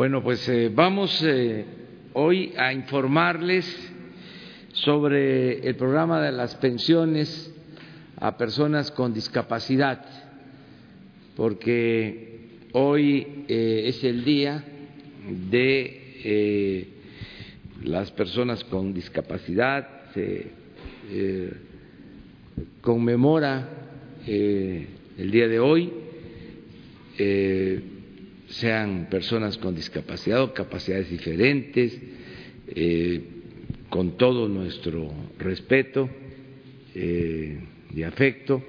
Bueno, pues eh, vamos eh, hoy a informarles sobre el programa de las pensiones a personas con discapacidad, porque hoy eh, es el día de las personas con discapacidad, se conmemora el día de hoy sean personas con discapacidad o capacidades diferentes, eh, con todo nuestro respeto eh, y afecto,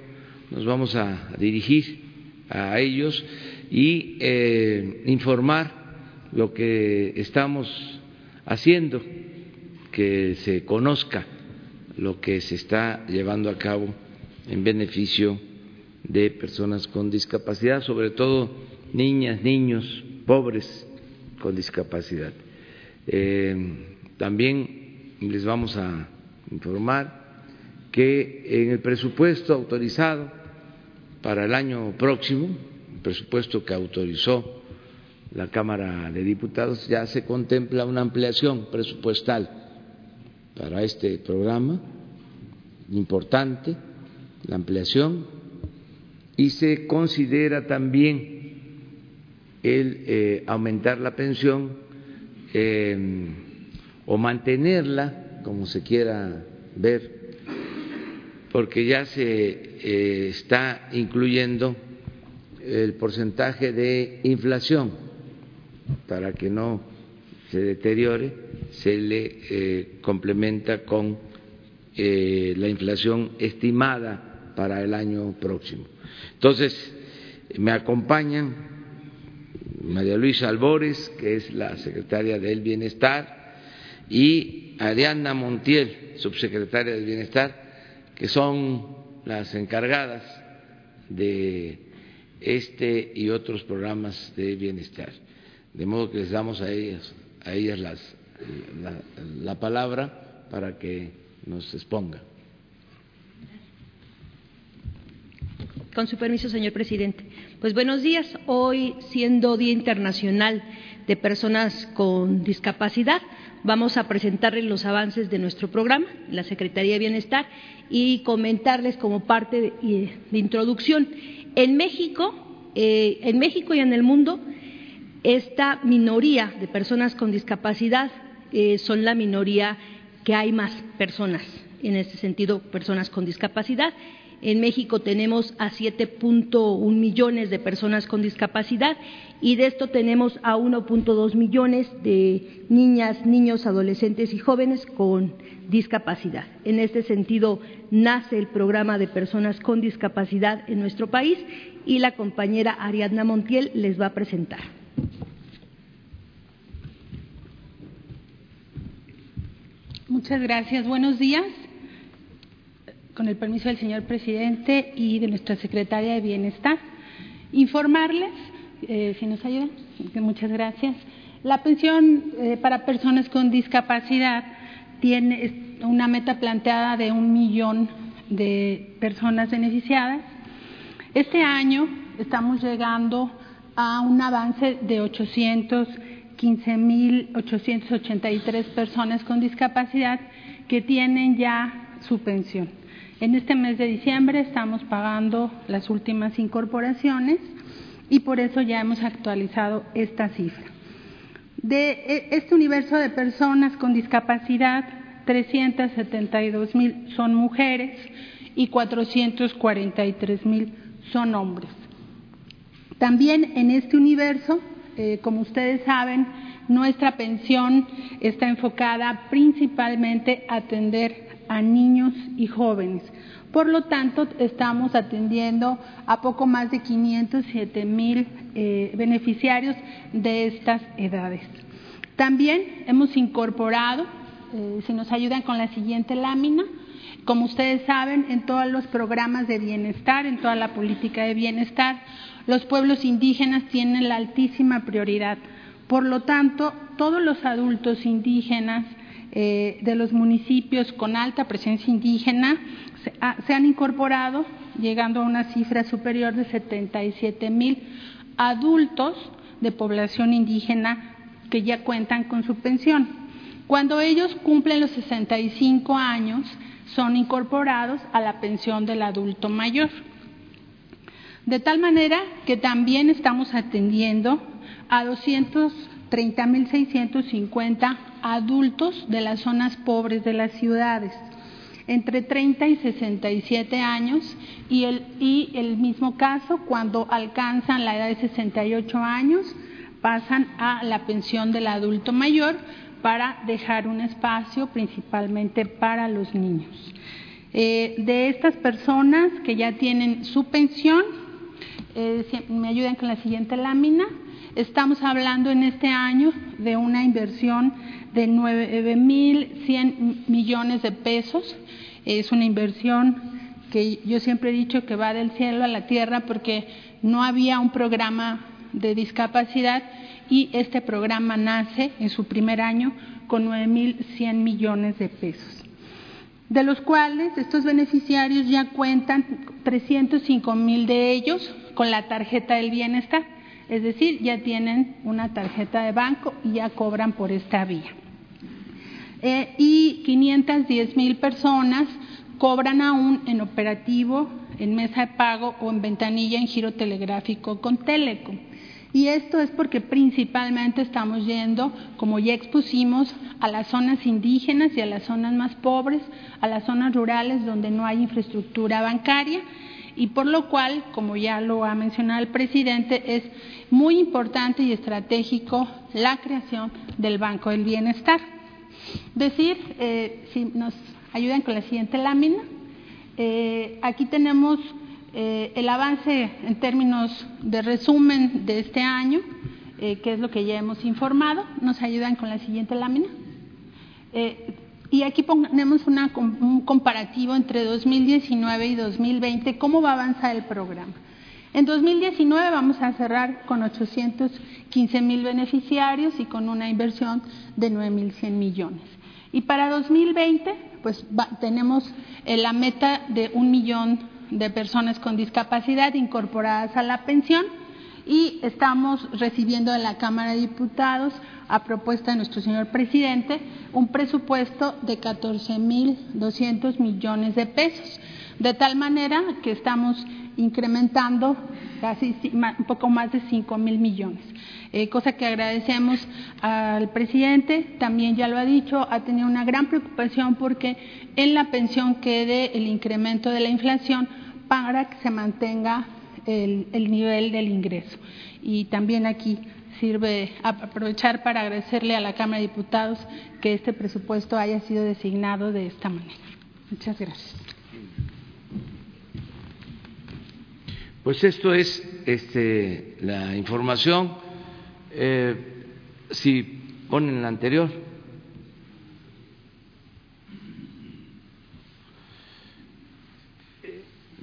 nos vamos a dirigir a ellos y eh, informar lo que estamos haciendo, que se conozca lo que se está llevando a cabo en beneficio de personas con discapacidad, sobre todo niñas, niños pobres con discapacidad. Eh, también les vamos a informar que en el presupuesto autorizado para el año próximo, el presupuesto que autorizó la Cámara de Diputados, ya se contempla una ampliación presupuestal para este programa, importante la ampliación, y se considera también el eh, aumentar la pensión eh, o mantenerla, como se quiera ver, porque ya se eh, está incluyendo el porcentaje de inflación para que no se deteriore, se le complementa con la inflación estimada para el año próximo. Entonces, me acompañan María Luisa Albores, que es la secretaria del Bienestar, y Ariana Montiel, subsecretaria del Bienestar, que son las encargadas de este y otros programas de bienestar. De modo que les damos a ellas, a ellas las, la, la palabra para que nos expongan. Con su permiso, señor presidente. Pues buenos días. Hoy, siendo Día Internacional de Personas con Discapacidad, vamos a presentarles los avances de nuestro programa, la Secretaría de Bienestar, y comentarles como parte de, introducción. En México, eh, en México y en el mundo, esta minoría de personas con discapacidad eh, son la minoría que hay más personas, en este sentido, personas con discapacidad en México tenemos a 7.1 millones de personas con discapacidad y de esto tenemos a 1.2 millones de niñas, niños, adolescentes y jóvenes con discapacidad. En este sentido, nace el programa de personas con discapacidad en nuestro país y la compañera Ariadna Montiel les va a presentar. Muchas gracias. Buenos días con el permiso del señor presidente y de nuestra secretaria de Bienestar, informarles, eh, si nos ayudan, muchas gracias. La pensión eh, para personas con discapacidad tiene una meta planteada de un millón de personas beneficiadas. Este año estamos llegando a un avance de 815.883 personas con discapacidad que tienen ya su pensión. En este mes de diciembre estamos pagando las últimas incorporaciones y por eso ya hemos actualizado esta cifra. De e, este universo de personas con discapacidad, 372 mil son mujeres y 443 mil son hombres. También en este universo, eh, como ustedes saben, nuestra pensión está enfocada principalmente a atender a niños y jóvenes. Por lo tanto, estamos atendiendo a poco más de 507 mil eh, beneficiarios de estas edades. También hemos incorporado, eh, si nos ayudan con la siguiente lámina, como ustedes saben, en todos los programas de bienestar, en toda la política de bienestar, los pueblos indígenas tienen la altísima prioridad. Por lo tanto, todos los adultos indígenas eh, de los municipios con alta presencia indígena se, han incorporado, llegando a una cifra superior de 77 mil adultos de población indígena que ya cuentan con su pensión. Cuando ellos cumplen los 65 años, son incorporados a la pensión del adulto mayor. De tal manera que también estamos atendiendo a 230.650 adultos de las zonas pobres de las ciudades, entre 30 y 67 años, y el, y el mismo caso cuando alcanzan la edad de 68 años, pasan a la pensión del adulto mayor para dejar un espacio principalmente para los niños. Eh, de estas personas que ya tienen su pensión, eh, me ayudan con la siguiente lámina. Estamos hablando en este año de una inversión de 9.100 millones de pesos. Es una inversión que yo siempre he dicho que va del cielo a la tierra porque no había un programa de discapacidad y este programa nace en su primer año con 9.100 millones de pesos, de los cuales estos beneficiarios ya cuentan 305 mil de ellos con la tarjeta del bienestar, es decir, ya tienen una tarjeta de banco y ya cobran por esta vía. Eh, y 510 mil personas cobran aún en operativo, en mesa de pago o en ventanilla en giro telegráfico con Telecom. Y esto es porque principalmente estamos yendo, como ya expusimos, a las zonas indígenas y a las zonas más pobres, a las zonas rurales donde no hay infraestructura bancaria y por lo cual, como ya lo ha mencionado el presidente, es muy importante y estratégico la creación del Banco del Bienestar. Decir, eh, si nos ayudan con la siguiente lámina, eh, aquí tenemos eh, el avance en términos de resumen de este año, que es lo que ya hemos informado, nos ayudan con la siguiente lámina. Y aquí ponemos una, un comparativo entre 2019 y 2020, cómo va a avanzar el programa. En 2019 vamos a cerrar con 815 mil beneficiarios y con una inversión de 9.100 millones. Y para 2020, pues tenemos la meta de un millón de personas con discapacidad incorporadas a la pensión y estamos recibiendo en la Cámara de Diputados, a propuesta de nuestro señor presidente, un presupuesto de 14.200 millones de pesos, de tal manera que estamos incrementando casi un poco más de 5 mil millones. Eh, cosa que agradecemos al presidente, también ya lo ha dicho, ha tenido una gran preocupación porque en la pensión quede el incremento de la inflación para que se mantenga el, el nivel del ingreso. Y también aquí sirve aprovechar para agradecerle a la Cámara de Diputados que este presupuesto haya sido designado de esta manera. Muchas gracias. Pues esto es este, la información. Eh, si ponen la anterior.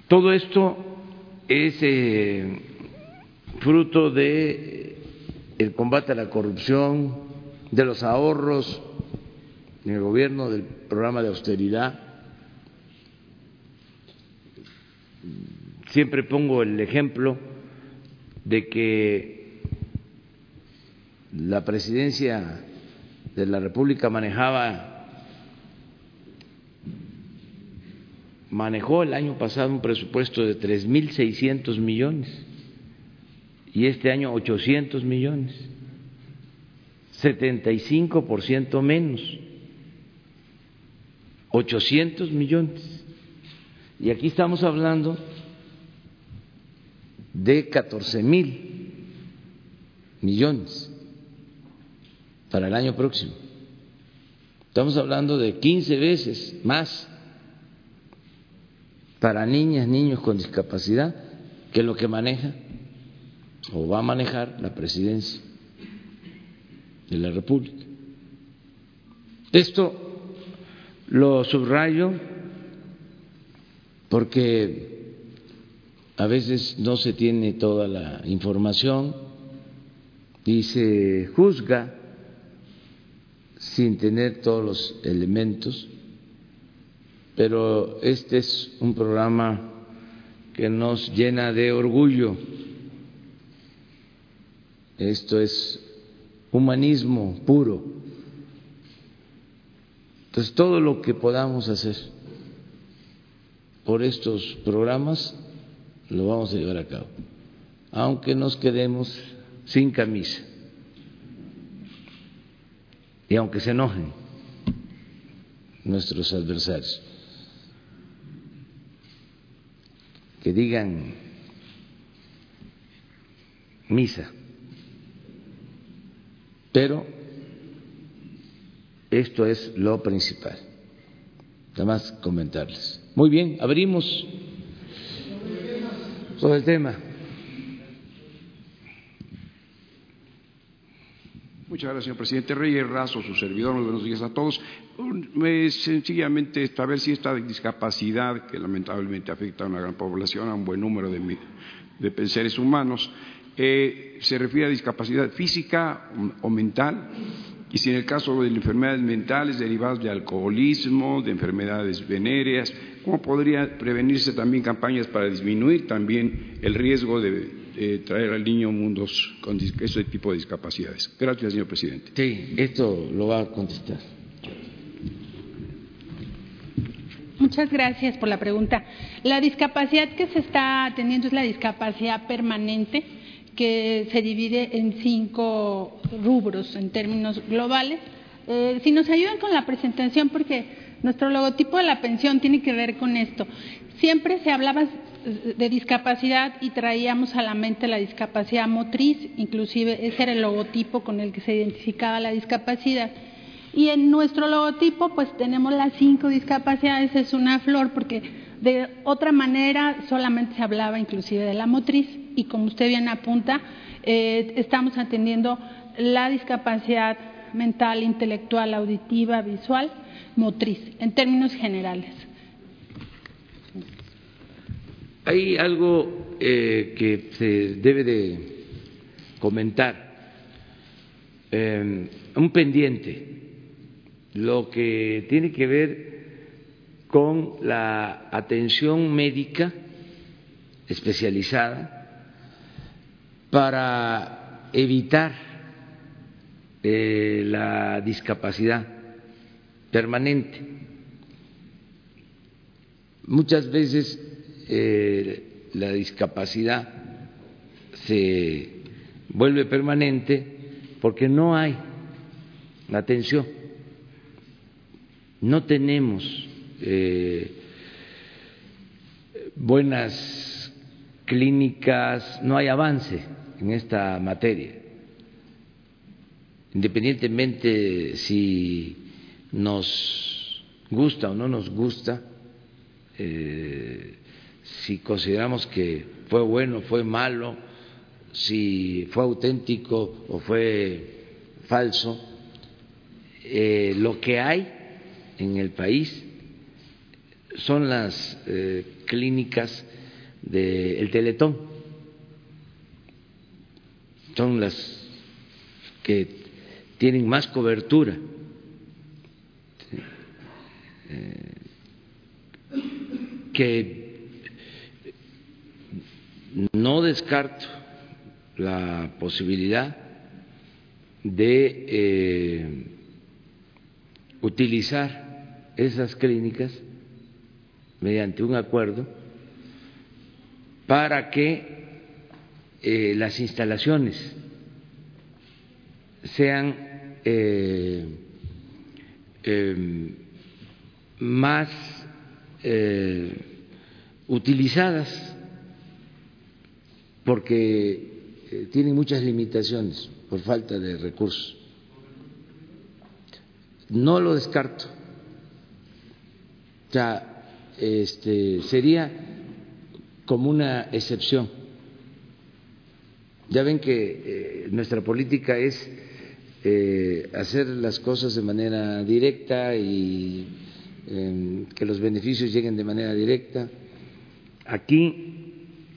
Todo esto es fruto de el combate a la corrupción, de los ahorros en el gobierno del programa de austeridad. Siempre pongo el ejemplo de que la presidencia de la República manejaba manejó el año pasado un presupuesto de 3.600 millones y este año 800 millones, 75% menos, 800 millones. Y aquí estamos hablando de 14 mil millones para el año próximo. Estamos hablando de 15 veces más para niñas, niños con discapacidad, que es lo que maneja o va a manejar la presidencia de la República. Esto lo subrayo porque a veces no se tiene toda la información y se juzga sin tener todos los elementos pero este es un programa que nos llena de orgullo. Esto es humanismo puro. Entonces, todo lo que podamos hacer por estos programas lo vamos a llevar a cabo, aunque nos quedemos sin camisa y aunque se enojen nuestros adversarios, que digan misa, pero esto es lo principal. Nada más comentarles. Muy bien, abrimos sobre el tema. Muchas gracias, señor presidente. Reyes Razo, su servidor, muy buenos días a todos. Sencillamente, saber si esta discapacidad, que lamentablemente afecta a una gran población, a un buen número de, de seres humanos, eh, se refiere a discapacidad física o mental, y si en el caso de enfermedades mentales derivadas de alcoholismo, de enfermedades venéreas, ¿cómo podría prevenirse también campañas para disminuir también el riesgo de, traer al niño mundos con ese tipo de discapacidades? Gracias, señor presidente. Sí, esto lo va a contestar. Muchas gracias por la pregunta. La discapacidad que se está atendiendo es la discapacidad permanente que se divide en cinco rubros en términos globales. Eh, si nos ayudan con la presentación, porque nuestro logotipo de la pensión tiene que ver con esto. Siempre se hablaba de discapacidad y traíamos a la mente la discapacidad motriz, inclusive ese era el logotipo con el que se identificaba la discapacidad. Y en nuestro logotipo pues tenemos las cinco discapacidades, es una flor porque de otra manera solamente se hablaba inclusive de la motriz y como usted bien apunta, eh, estamos atendiendo la discapacidad mental, intelectual, auditiva, visual, motriz, en términos generales. Hay algo eh, que se debe de comentar, eh, un pendiente, lo que tiene que ver con la atención médica especializada para evitar eh, la discapacidad permanente. Muchas veces eh, la discapacidad se vuelve permanente porque no hay atención, no tenemos eh, buenas clínicas, no hay avance en esta materia. Independientemente si nos gusta o no nos gusta, eh, si consideramos que fue bueno, fue malo, si fue auténtico o fue falso, eh, lo que hay en el país son las eh, clínicas del Teletón son las que tienen más cobertura. Eh, que no descarto la posibilidad de eh, utilizar esas clínicas mediante un acuerdo para que eh, las instalaciones sean eh, más utilizadas porque tienen muchas limitaciones por falta de recursos. No lo descarto. O sea, este, sería como una excepción ya ven que eh, nuestra política es eh, hacer las cosas de manera directa y em, que los beneficios lleguen de manera directa. Aquí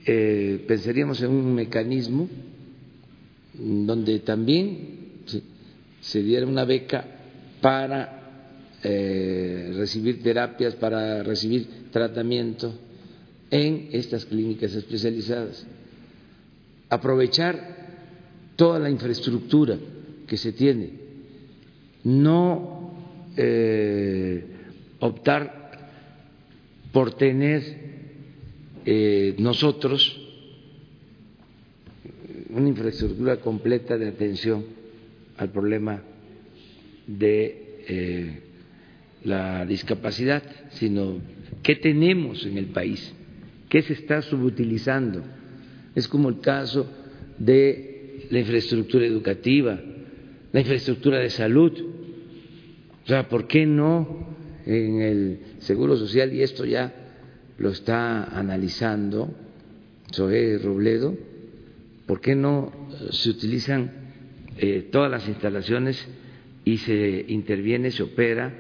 eh, pensaríamos en un mecanismo donde también se diera una beca para recibir terapias, para recibir tratamiento en estas clínicas especializadas. Aprovechar toda la infraestructura que se tiene, no eh, optar por tener eh, nosotros una infraestructura completa de atención al problema de eh, la discapacidad, sino qué tenemos en el país, qué se está subutilizando. Es como el caso de la infraestructura educativa, la infraestructura de salud. O sea, ¿por qué no en el Seguro Social? Y esto ya lo está analizando Zoé Robledo, ¿por qué no se utilizan eh, todas las instalaciones y se interviene, se opera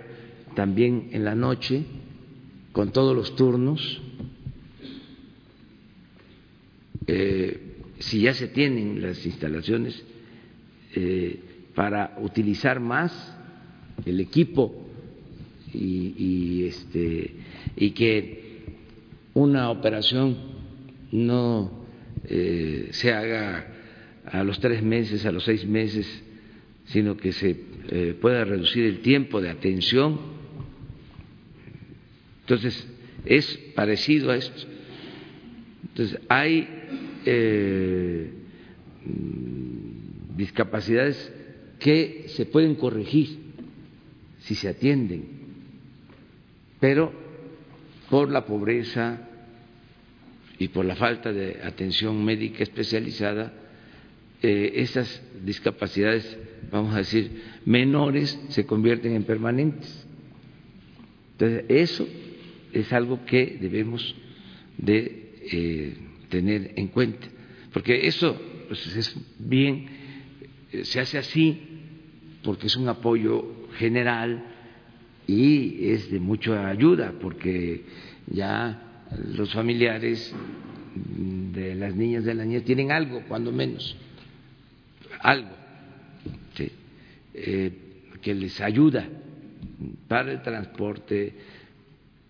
también en la noche con todos los turnos? Eh, si ya se tienen las instalaciones eh, para utilizar más el equipo y, y, este, y que una operación no eh, se haga a los tres meses, a los seis meses, sino que se eh, pueda reducir el tiempo de atención. Entonces, es parecido a esto. Entonces, hay eh, discapacidades que se pueden corregir si se atienden, pero por la pobreza y por la falta de atención médica especializada, eh, esas discapacidades, vamos a decir, menores se convierten en permanentes. Entonces, eso es algo que debemos de eh, tener en cuenta, porque eso pues, es bien, eh, se hace así porque es un apoyo general y es de mucha ayuda, porque ya los familiares de las niñas de la niña tienen algo, cuando menos, algo eh, que les ayuda para el transporte,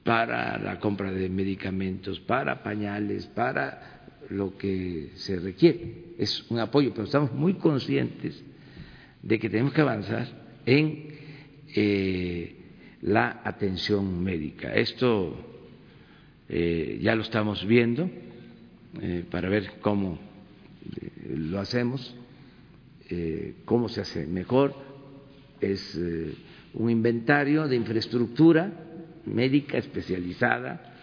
para la compra de medicamentos, para pañales, para lo que se requiere. Es un apoyo, pero estamos muy conscientes de que tenemos que avanzar en eh, la atención médica. Esto eh, ya lo estamos viendo eh, para ver cómo eh, lo hacemos, cómo se hace mejor. Es un inventario de infraestructura médica especializada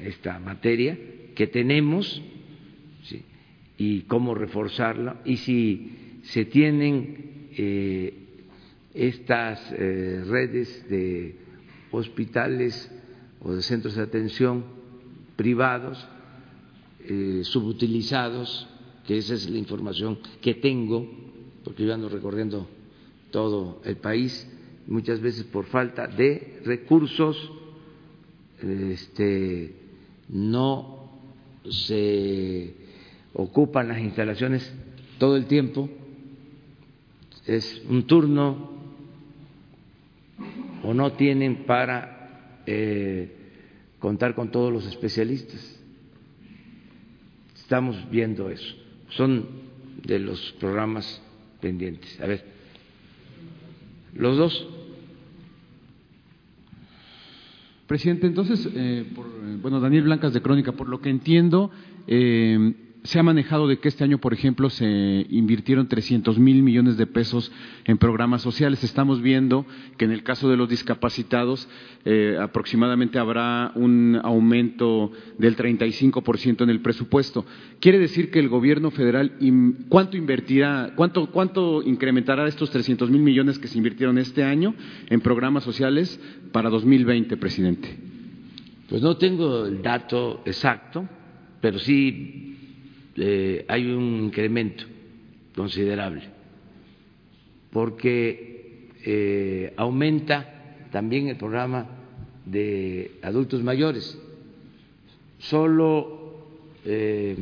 esta materia que tenemos ¿sí? y cómo reforzarla y si se tienen estas eh, redes de hospitales o de centros de atención privados eh, subutilizados, que esa es la información que tengo, porque yo ando recorriendo todo el país, muchas veces por falta de recursos, este, no se ocupan las instalaciones todo el tiempo, es un turno o no tienen para eh, contar con todos los especialistas. Estamos viendo eso. Son de los programas pendientes. A ver, los dos. Presidente, entonces, eh, por, bueno, Daniel Blancas de Crónica, por lo que entiendo, eh, se ha manejado de que este año, por ejemplo, se invirtieron 300 mil millones de pesos en programas sociales. Estamos viendo que en el caso de los discapacitados eh, aproximadamente habrá un aumento del 35% en el presupuesto. Quiere decir que el gobierno federal, ¿cuánto invertirá, cuánto, cuánto incrementará estos 300 mil millones que se invirtieron este año en programas sociales para 2020, presidente? Pues no tengo el dato exacto, pero sí eh, hay un incremento considerable, porque eh, aumenta también el programa de adultos mayores, solo eh,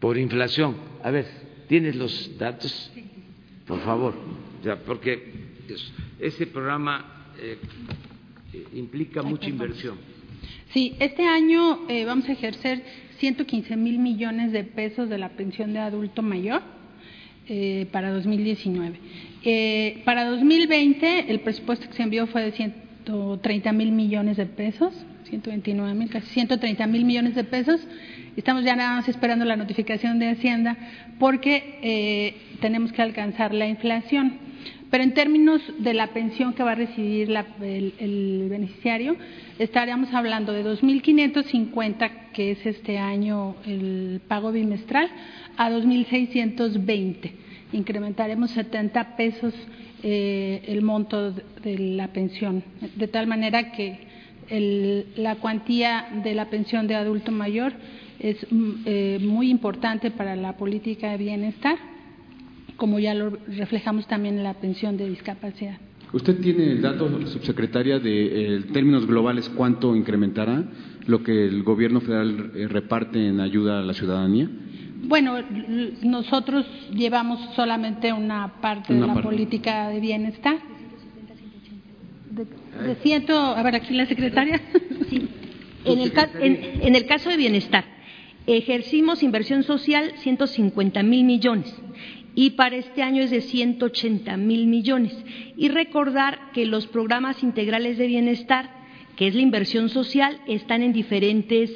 por inflación. A ver, ¿tienes los datos? Por favor, ya, porque ese programa implica mucha inversión. Sí, este año vamos a ejercer 115 mil millones de pesos de la pensión de adulto mayor. eh, para 2019. Eh, para 2020 el presupuesto que se envió fue de 130 mil millones de pesos, 129 mil, casi 130 mil millones de pesos. Estamos ya nada más esperando la notificación de Hacienda porque eh, tenemos que alcanzar la inflación. Pero en términos de la pensión que va a recibir el, el, beneficiario, estaríamos hablando de 2.550, que es este año el pago bimestral, a 2.620. Incrementaremos 70 pesos eh, el monto de la pensión, de tal manera que el, la cuantía de la pensión de adulto mayor es mm, eh, muy importante para la política de bienestar, como ya lo reflejamos también en la pensión de discapacidad. ¿Usted tiene el dato, subsecretaria, de eh, términos globales cuánto incrementará lo que el gobierno federal eh, reparte en ayuda a la ciudadanía? Bueno, nosotros llevamos solamente una parte de la política de bienestar. De, de ciento, a ver, aquí la secretaria. Sí. En el, en, en el caso de bienestar, ejercimos inversión social 150 mil millones y para este año es de 180 mil millones. Y recordar que los programas integrales de bienestar, que es la inversión social, están en diferentes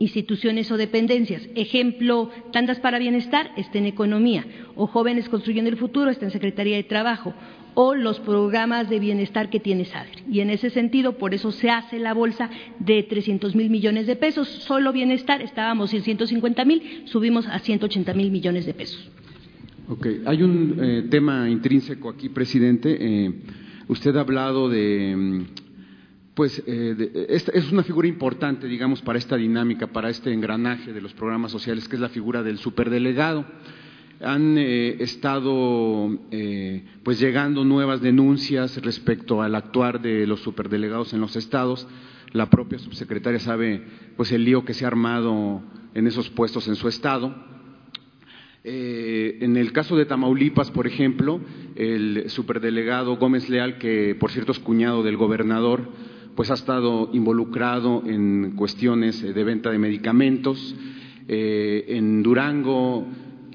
instituciones o dependencias. Ejemplo, Tandas para Bienestar está en Economía, o Jóvenes Construyendo el Futuro está en Secretaría de Trabajo, o los programas de bienestar que tiene SADER. Y en ese sentido, por eso se hace la bolsa de 300 mil millones de pesos. Solo bienestar estábamos en 150 mil, subimos a 180 mil millones de pesos. Ok, hay un eh, tema intrínseco aquí, presidente. Eh, usted ha hablado de, mm, pues, eh, de, esta, es una figura importante, digamos, para esta dinámica, para este engranaje de los programas sociales, que es la figura del superdelegado han eh, estado eh, pues llegando nuevas denuncias respecto al actuar de los superdelegados en los estados. La propia subsecretaria sabe pues el lío que se ha armado en esos puestos en su estado. Eh, en el caso de Tamaulipas, por ejemplo, el superdelegado Gómez Leal, que por cierto es cuñado del gobernador, pues ha estado involucrado en cuestiones de venta de medicamentos. en Durango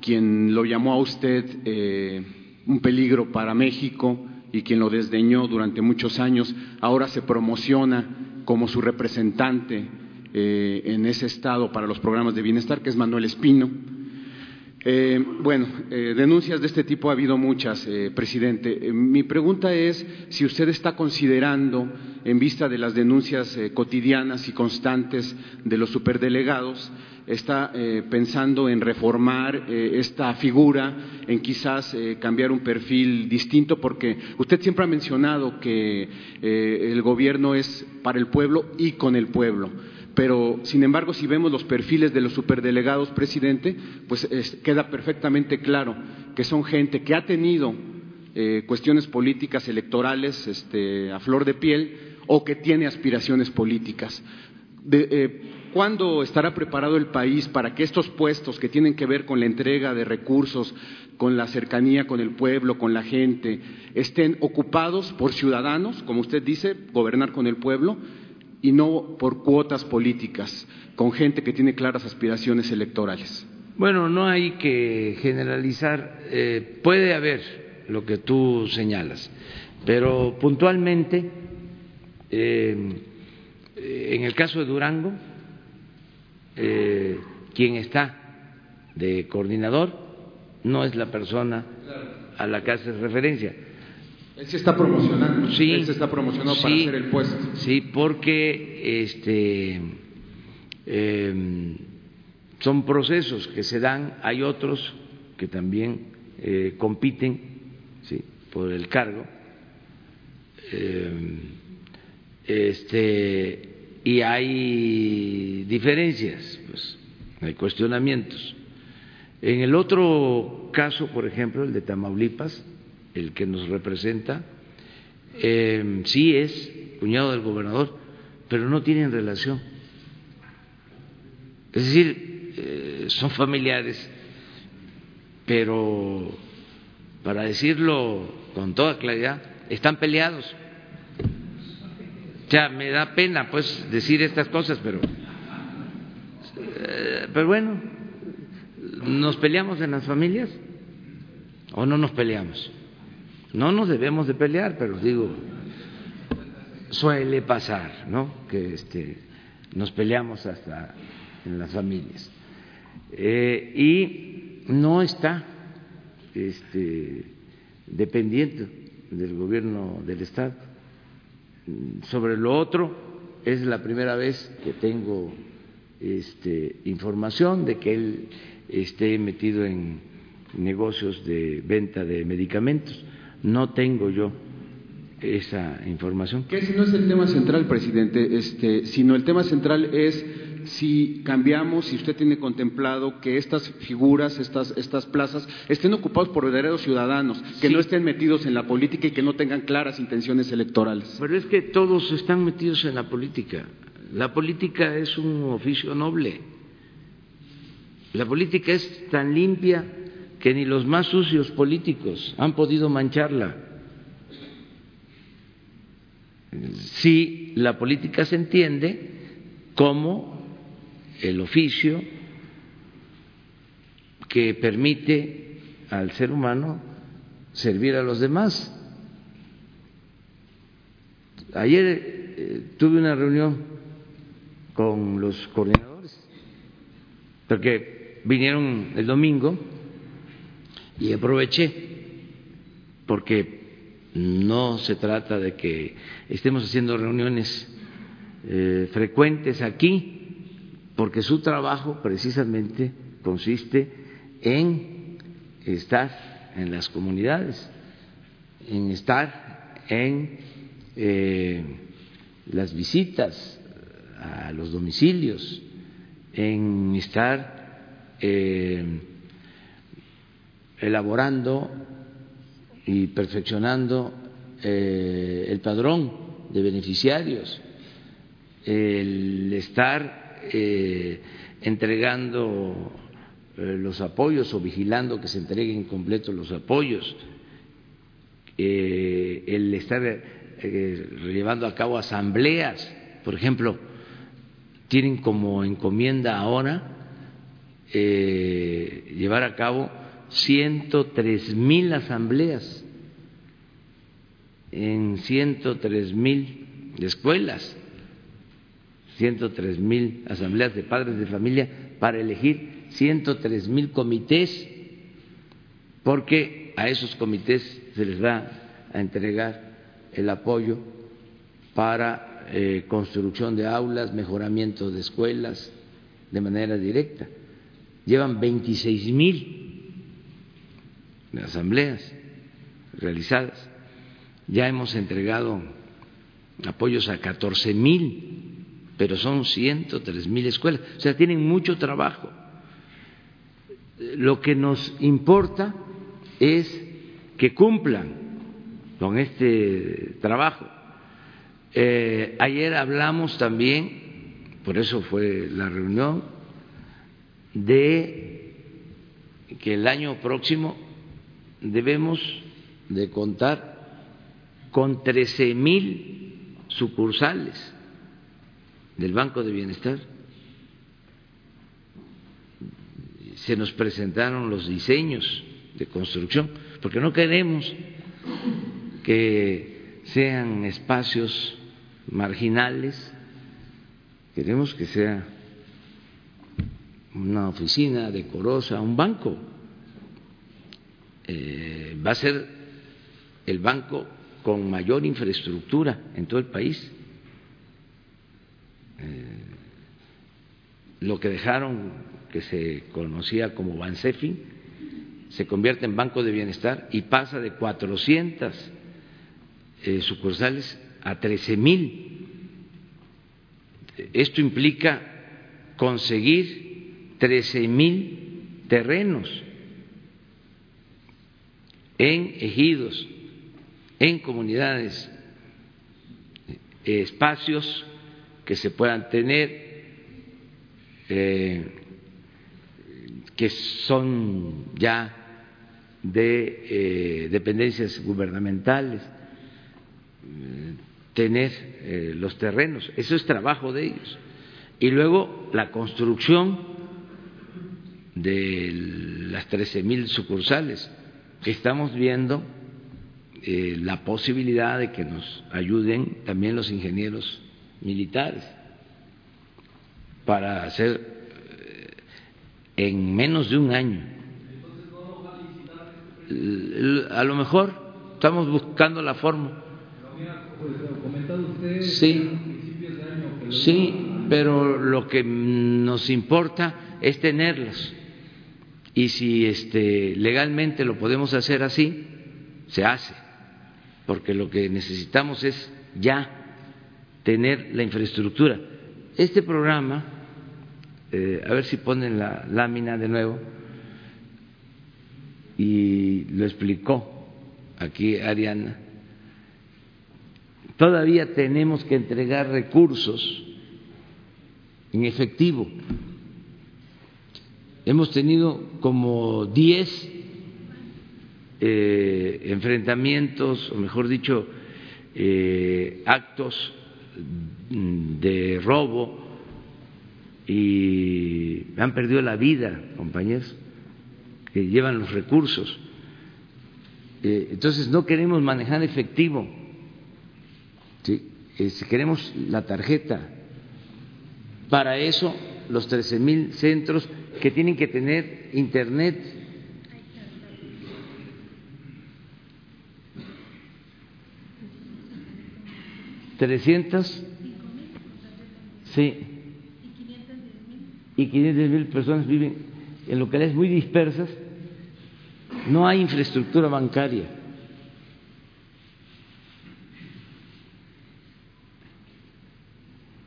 quien lo llamó a usted eh, un peligro para México y quien lo desdeñó durante muchos años, ahora se promociona como su representante eh, en ese estado para los programas de bienestar, que es Manuel Espino. Eh, bueno, eh, denuncias de este tipo ha habido muchas, eh, presidente. Eh, mi pregunta es si usted está considerando, en vista de las denuncias cotidianas y constantes de los superdelegados, está eh, pensando en reformar eh, esta figura, en quizás eh, cambiar un perfil distinto, porque usted siempre ha mencionado que el gobierno es para el pueblo y con el pueblo. Pero, sin embargo, si vemos los perfiles de los superdelegados, presidente, pues es, queda perfectamente claro que son gente que ha tenido cuestiones políticas electorales este, a flor de piel o que tiene aspiraciones políticas. Eh, ¿Cuándo estará preparado el país para que estos puestos que tienen que ver con la entrega de recursos, con la cercanía con el pueblo, con la gente, estén ocupados por ciudadanos, como usted dice, gobernar con el pueblo, y no por cuotas políticas, con gente que tiene claras aspiraciones electorales? Bueno, no hay que generalizar, eh, puede haber lo que tú señalas, pero puntualmente, eh, en el caso de Durango, eh, quien está de coordinador no es la persona a la que hace referencia. Él se está promocionando. Sí, Él se está promocionando sí, para hacer el puesto. Sí, porque este, eh, son procesos que se dan. Hay otros que también eh, compiten ¿sí? por el cargo. Eh, este, y hay diferencias, pues, hay cuestionamientos. En el otro caso, por ejemplo, el de Tamaulipas, el que nos representa, eh, sí es cuñado del gobernador, pero no tienen relación. Es decir, eh, son familiares, pero para decirlo con toda claridad, están peleados ya me da pena pues decir estas cosas, pero eh, pero bueno, nos peleamos en las familias o no nos peleamos. No nos debemos de pelear, pero digo, suele pasar, ¿no? Que este, nos peleamos hasta en las familias. Eh, y no está este, dependiendo del gobierno del Estado. Sobre lo otro, es la primera vez que tengo este, información de que él esté metido en negocios de venta de medicamentos. No tengo yo esa información. Que ese no es el tema central, presidente, este, sino el tema central es si cambiamos, si usted tiene contemplado que estas figuras, estas, estas plazas, estén ocupados por verdaderos ciudadanos, que no estén metidos en la política y que no tengan claras intenciones electorales. Pero es que todos están metidos en la política. La política es un oficio noble. La política es tan limpia que ni los más sucios políticos han podido mancharla. Si la política se entiende como el oficio que permite al ser humano servir a los demás. Ayer eh, tuve una reunión con los coordinadores, porque vinieron el domingo y aproveché, porque no se trata de que estemos haciendo reuniones eh, frecuentes aquí, porque su trabajo precisamente consiste en estar en las comunidades, en estar en eh, las visitas a los domicilios, en estar eh, elaborando y perfeccionando eh, el padrón de beneficiarios, el estar eh, entregando eh, los apoyos o vigilando que se entreguen completos los apoyos, el estar llevando a cabo asambleas, por ejemplo, tienen como encomienda ahora llevar a cabo 103 mil asambleas en 103 mil escuelas 103 mil asambleas de padres de familia para elegir 103 mil comités, porque a esos comités se les va a entregar el apoyo para eh, construcción de aulas, mejoramiento de escuelas de manera directa. Llevan 26 mil asambleas realizadas. Ya hemos entregado apoyos a 14 mil pero son 103 mil escuelas, o sea, tienen mucho trabajo. Lo que nos importa es que cumplan con este trabajo. Eh, ayer hablamos también, por eso fue la reunión, de que el año próximo debemos de contar con 13 mil sucursales del Banco de Bienestar. Se nos presentaron los diseños de construcción, porque no queremos que sean espacios marginales, queremos que sea una oficina decorosa, un banco. Eh, va a ser el banco con mayor infraestructura en todo el país eh, lo que dejaron, que se conocía como Bansefi, se convierte en Banco de Bienestar y pasa de 400 eh, sucursales a 13 mil. Esto implica conseguir 13 mil terrenos en ejidos, en comunidades, espacios que se puedan tener, eh, que son ya de eh, dependencias gubernamentales, tener eh, los terrenos, eso es trabajo de ellos. Y luego la construcción de las trece mil sucursales, estamos viendo eh, la posibilidad de que nos ayuden también los ingenieros militares para hacer eh, en menos de un año. A lo mejor estamos buscando la forma. Sí, sí, pero lo que nos importa es tenerlos. Y si este, legalmente lo podemos hacer así, se hace porque lo que necesitamos es ya tener la infraestructura. Este programa, eh, a ver si ponen la lámina de nuevo, y lo explicó aquí Ariana, todavía tenemos que entregar recursos en efectivo. Hemos tenido como 10 eh, enfrentamientos, o mejor dicho, eh, actos de robo y han perdido la vida, compañeros, que llevan los recursos. Eh, entonces no queremos manejar efectivo, queremos la tarjeta. Para eso los 13 mil centros que tienen que tener internet. 300 sí. Y 500 mil personas viven en localidades muy dispersas. No hay infraestructura bancaria.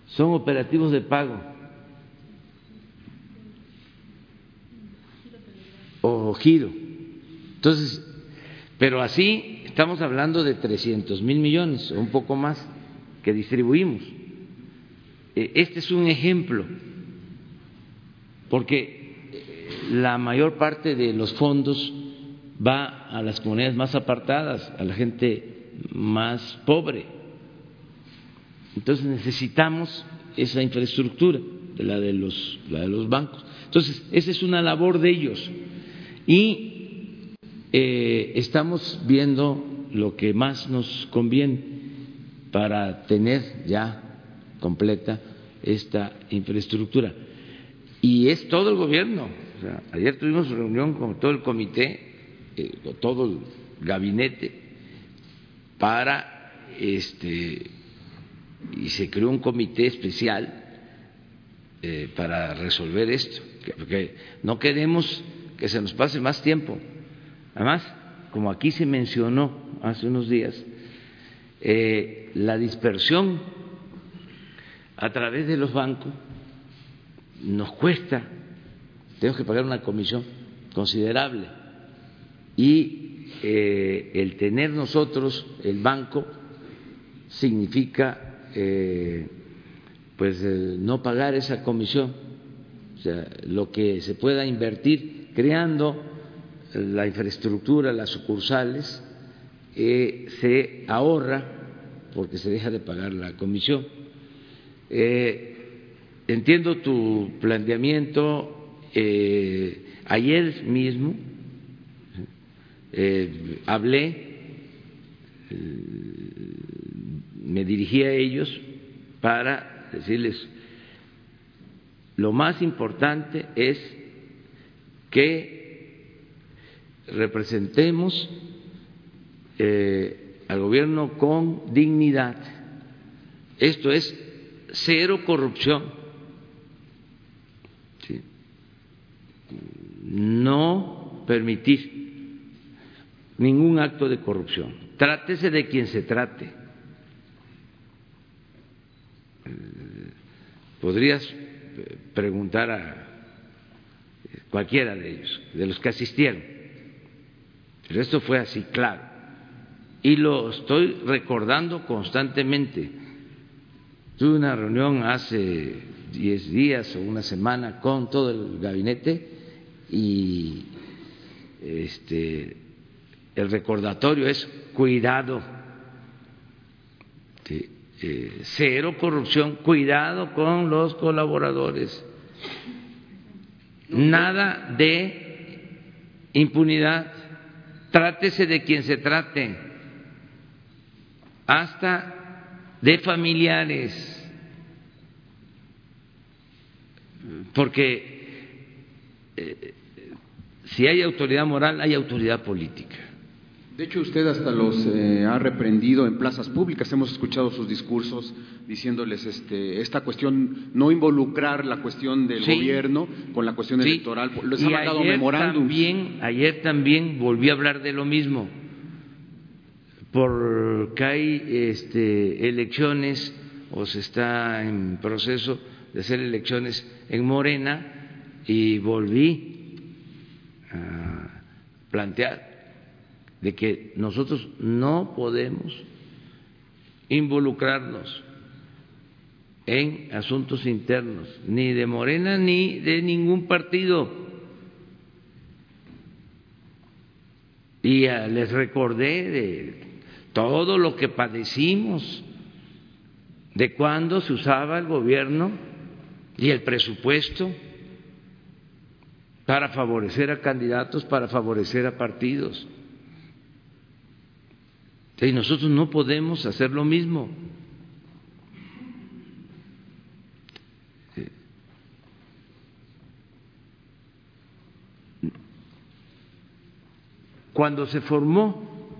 Son operativos de pago entonces pero así estamos hablando de 300 mil millones un poco más que distribuimos. Eh, este es un ejemplo, porque la mayor parte de los fondos va a las comunidades más apartadas, a la gente más pobre. Entonces necesitamos esa infraestructura, la de los, la de los bancos. Entonces, esa es una labor de ellos. Y eh, estamos viendo lo que más nos conviene para tener ya completa esta infraestructura. Y es todo el gobierno. ayer tuvimos reunión con todo el comité, eh, con todo el gabinete, para este y se creó un comité especial eh, para resolver esto, porque no queremos que se nos pase más tiempo. Además, como aquí se mencionó hace unos días, eh, la dispersión a través de los bancos nos cuesta, tenemos que pagar una comisión considerable y eh, el tener nosotros el banco significa eh, pues no pagar esa comisión, o sea, lo que se pueda invertir creando la infraestructura, las sucursales, eh, se ahorra porque se deja de pagar la comisión. Eh, entiendo tu planteamiento. Eh, ayer mismo hablé, me dirigí a ellos para decirles lo más importante es que representemos eh, al gobierno con dignidad. Esto es cero corrupción. No permitir ningún acto de corrupción. Trátese de quien se trate. Eh, podrías eh, preguntar a cualquiera de ellos, de los que asistieron. Pero esto fue así, claro y lo estoy recordando constantemente. Tuve una reunión hace diez días o una semana con todo el gabinete y este, el recordatorio es cuidado, eh, cero corrupción, cuidado con los colaboradores, nada de impunidad. Trátese de quien se trate, hasta de familiares, porque eh, si hay autoridad moral, hay autoridad política. De hecho, usted hasta los eh, ha reprendido en plazas públicas. Hemos escuchado sus discursos diciéndoles este, esta cuestión, no involucrar la cuestión del gobierno con la cuestión electoral. Les ha mandado memorándums. También, ayer también volví a hablar de lo mismo, porque hay este, elecciones o se está en proceso de hacer elecciones en Morena y volví a plantear de que nosotros no podemos involucrarnos en asuntos internos, ni de Morena ni de ningún partido. Y les recordé de todo lo que padecimos, de cuando se usaba el gobierno y el presupuesto para favorecer a candidatos, para favorecer a partidos. Y nosotros no podemos hacer lo mismo. Cuando se formó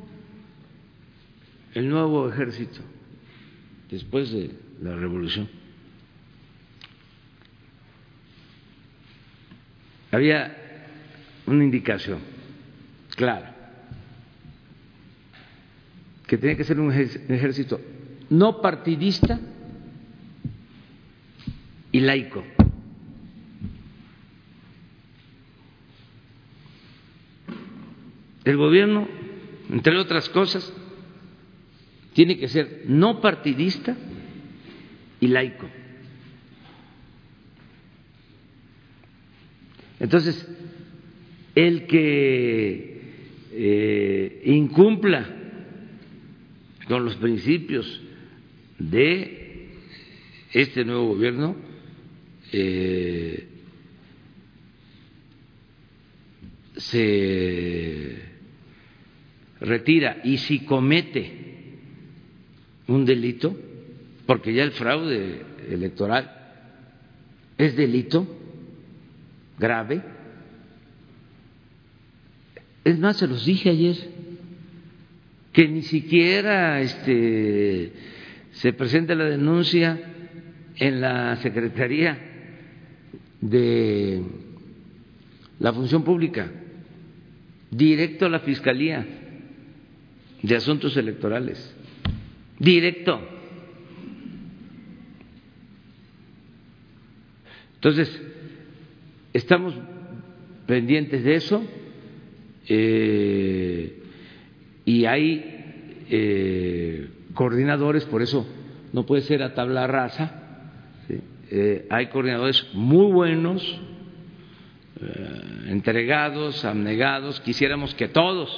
el nuevo ejército, después de la revolución, había una indicación clara que tiene que ser un ejército no partidista y laico. El gobierno, entre otras cosas, tiene que ser no partidista y laico. Entonces, el que eh, incumpla con los principios de este nuevo gobierno eh, se retira y si comete un delito, porque ya el fraude electoral es delito grave, es más, se los dije ayer, que ni siquiera este, se presente la denuncia en la Secretaría de la Función Pública, directo a la Fiscalía de Asuntos Electorales, directo. Entonces, estamos pendientes de eso. Eh, y hay eh, coordinadores, por eso no puede ser a tabla rasa, eh, hay coordinadores muy buenos, eh, entregados, abnegados, quisiéramos que todos,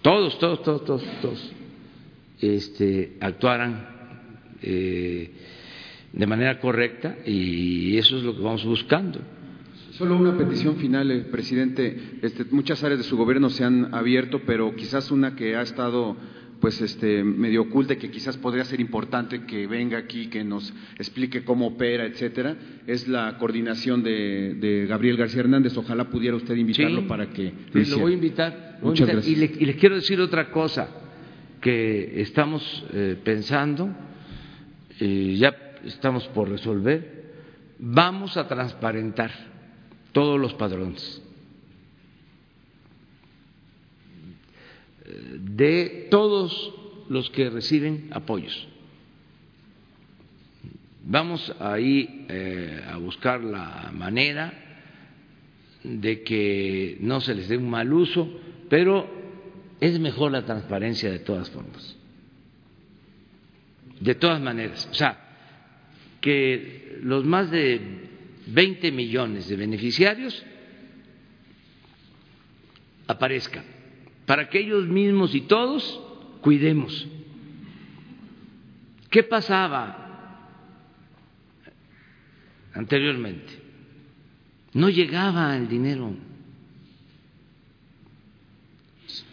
todos, todos, todos, todos, todos este, actuaran de manera correcta y eso es lo que vamos buscando. Solo una petición final, eh, presidente. Este, muchas áreas de su gobierno se han abierto, pero quizás una que ha estado pues este medio oculta que quizás podría ser importante que venga aquí que nos explique cómo opera etcétera es la coordinación de, Gabriel García Hernández. Ojalá pudiera usted invitarlo para que lo, lo voy a invitar, Y, les quiero decir otra cosa que estamos eh, pensando y ya estamos por resolver vamos a transparentar todos los padrones de todos los que reciben apoyos. Vamos ahí eh, a buscar la manera de que no se les dé un mal uso, pero es mejor la transparencia de todas formas. De todas maneras. O sea, que los más de 20 millones de beneficiarios aparezcan, para que ellos mismos y todos cuidemos. ¿Qué pasaba anteriormente? No llegaba el dinero.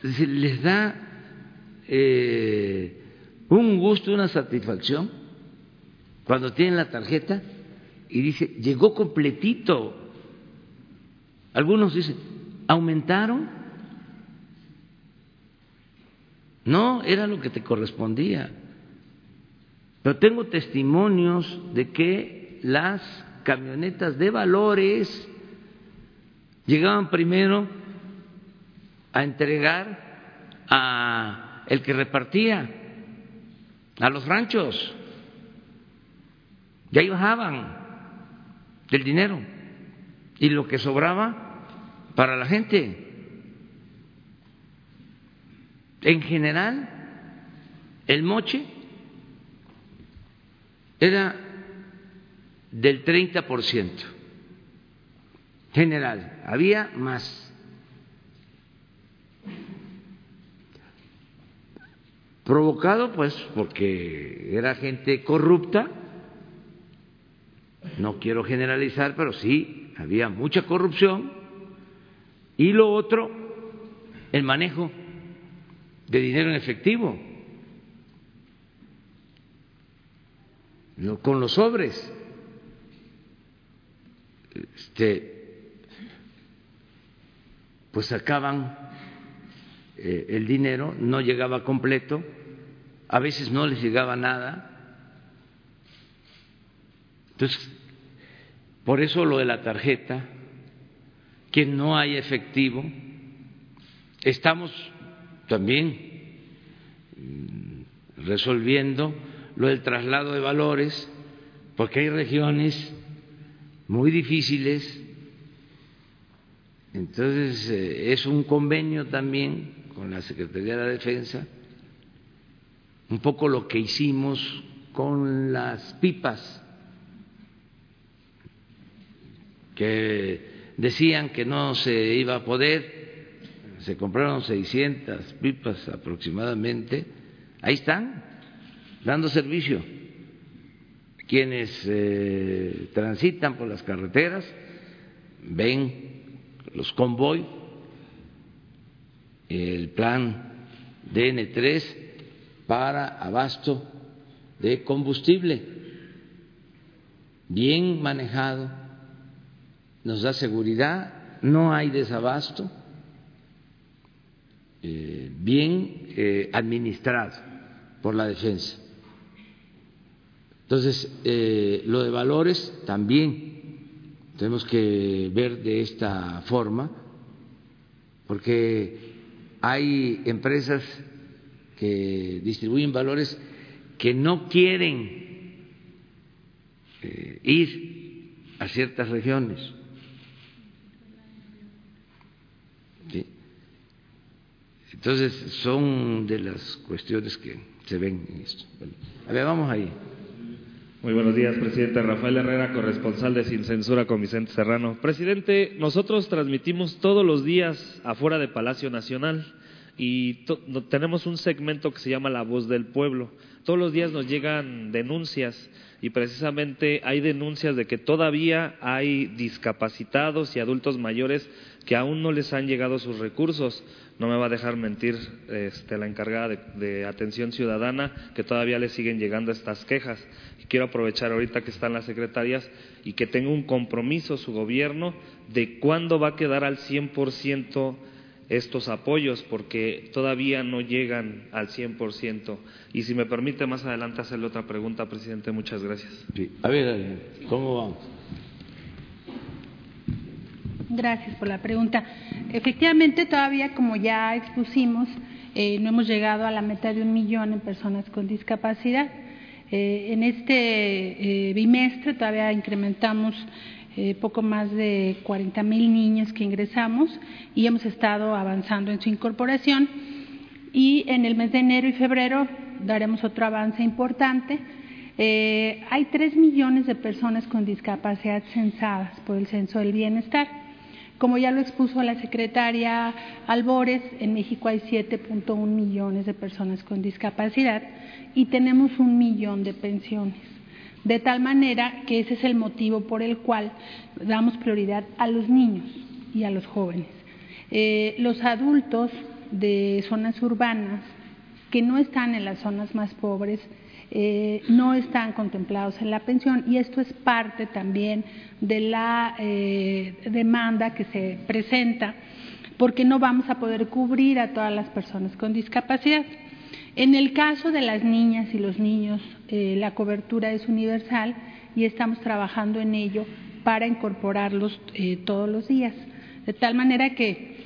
les da eh, un gusto, una satisfacción cuando tienen la tarjeta y dice, llegó completito. Algunos dicen, ¿aumentaron? No, era lo que te correspondía. Pero tengo testimonios de que las camionetas de valores llegaban primero a entregar a el que repartía a los ranchos. Y ahí bajaban del dinero y lo que sobraba para la gente. En general, el moche era del 30%. General, había más. Provocado pues porque era gente corrupta, no quiero generalizar, pero sí había mucha corrupción. Y lo otro, el manejo de dinero en efectivo, con los sobres. Este, pues sacaban eh, el dinero, no llegaba completo, a veces no les llegaba nada. Entonces, por eso lo de la tarjeta, que no hay efectivo, estamos también mm, resolviendo lo del traslado de valores, porque hay regiones muy difíciles. Entonces, eh, es un convenio también con la Secretaría de la Defensa, un poco lo que hicimos con las pipas que decían que no se iba a poder, se compraron 600 pipas aproximadamente, ahí están, dando servicio. Quienes eh, transitan por las carreteras ven los convoy, el plan DN3 para abasto de combustible, bien manejado nos da seguridad, no hay desabasto, eh, bien eh, administrado por la defensa. Entonces, eh, lo de valores también tenemos que ver de esta forma, porque hay empresas que distribuyen valores que no quieren ir a ciertas regiones Entonces, son de las cuestiones que se ven en esto. a ver, vamos ahí. Muy buenos días, presidente. Rafael Herrera, corresponsal de Sin Censura con Vicente Serrano. Presidente, nosotros transmitimos todos los días afuera de Palacio Nacional y tenemos un segmento que se llama La Voz del Pueblo. Todos los días nos llegan denuncias y precisamente hay denuncias de que todavía hay discapacitados y adultos mayores que aún no les han llegado sus recursos. No me va a dejar mentir este, la encargada de, atención ciudadana que todavía le siguen llegando estas quejas. quiero aprovechar ahorita que están las secretarias y que tenga un compromiso su gobierno de cuándo va a quedar al 100% estos apoyos porque todavía no llegan al 100%. Y si me permite más adelante hacerle otra pregunta, presidente, muchas gracias. A ver, ¿cómo vamos? Gracias por la pregunta. Efectivamente, todavía, como ya expusimos, eh, no hemos llegado a la meta de un millón en personas con discapacidad. Eh, en este eh, bimestre todavía incrementamos poco más de 40 mil niños que ingresamos y hemos estado avanzando en su incorporación. Y en el mes de enero y febrero daremos otro avance importante. hay tres millones de personas con discapacidad censadas por el Censo del Bienestar. Como ya lo expuso la secretaria Albores, en México hay 7.1 millones de personas con discapacidad y tenemos un millón de pensiones. De tal manera que ese es el motivo por el cual damos prioridad a los niños y a los jóvenes. Eh, los adultos de zonas urbanas que no están en las zonas más pobres, eh, no están contemplados en la pensión y esto es parte también de la eh, demanda que se presenta porque no vamos a poder cubrir a todas las personas con discapacidad. En el caso de las niñas y los niños, eh, la cobertura es universal y estamos trabajando en ello para incorporarlos todos los días. De tal manera que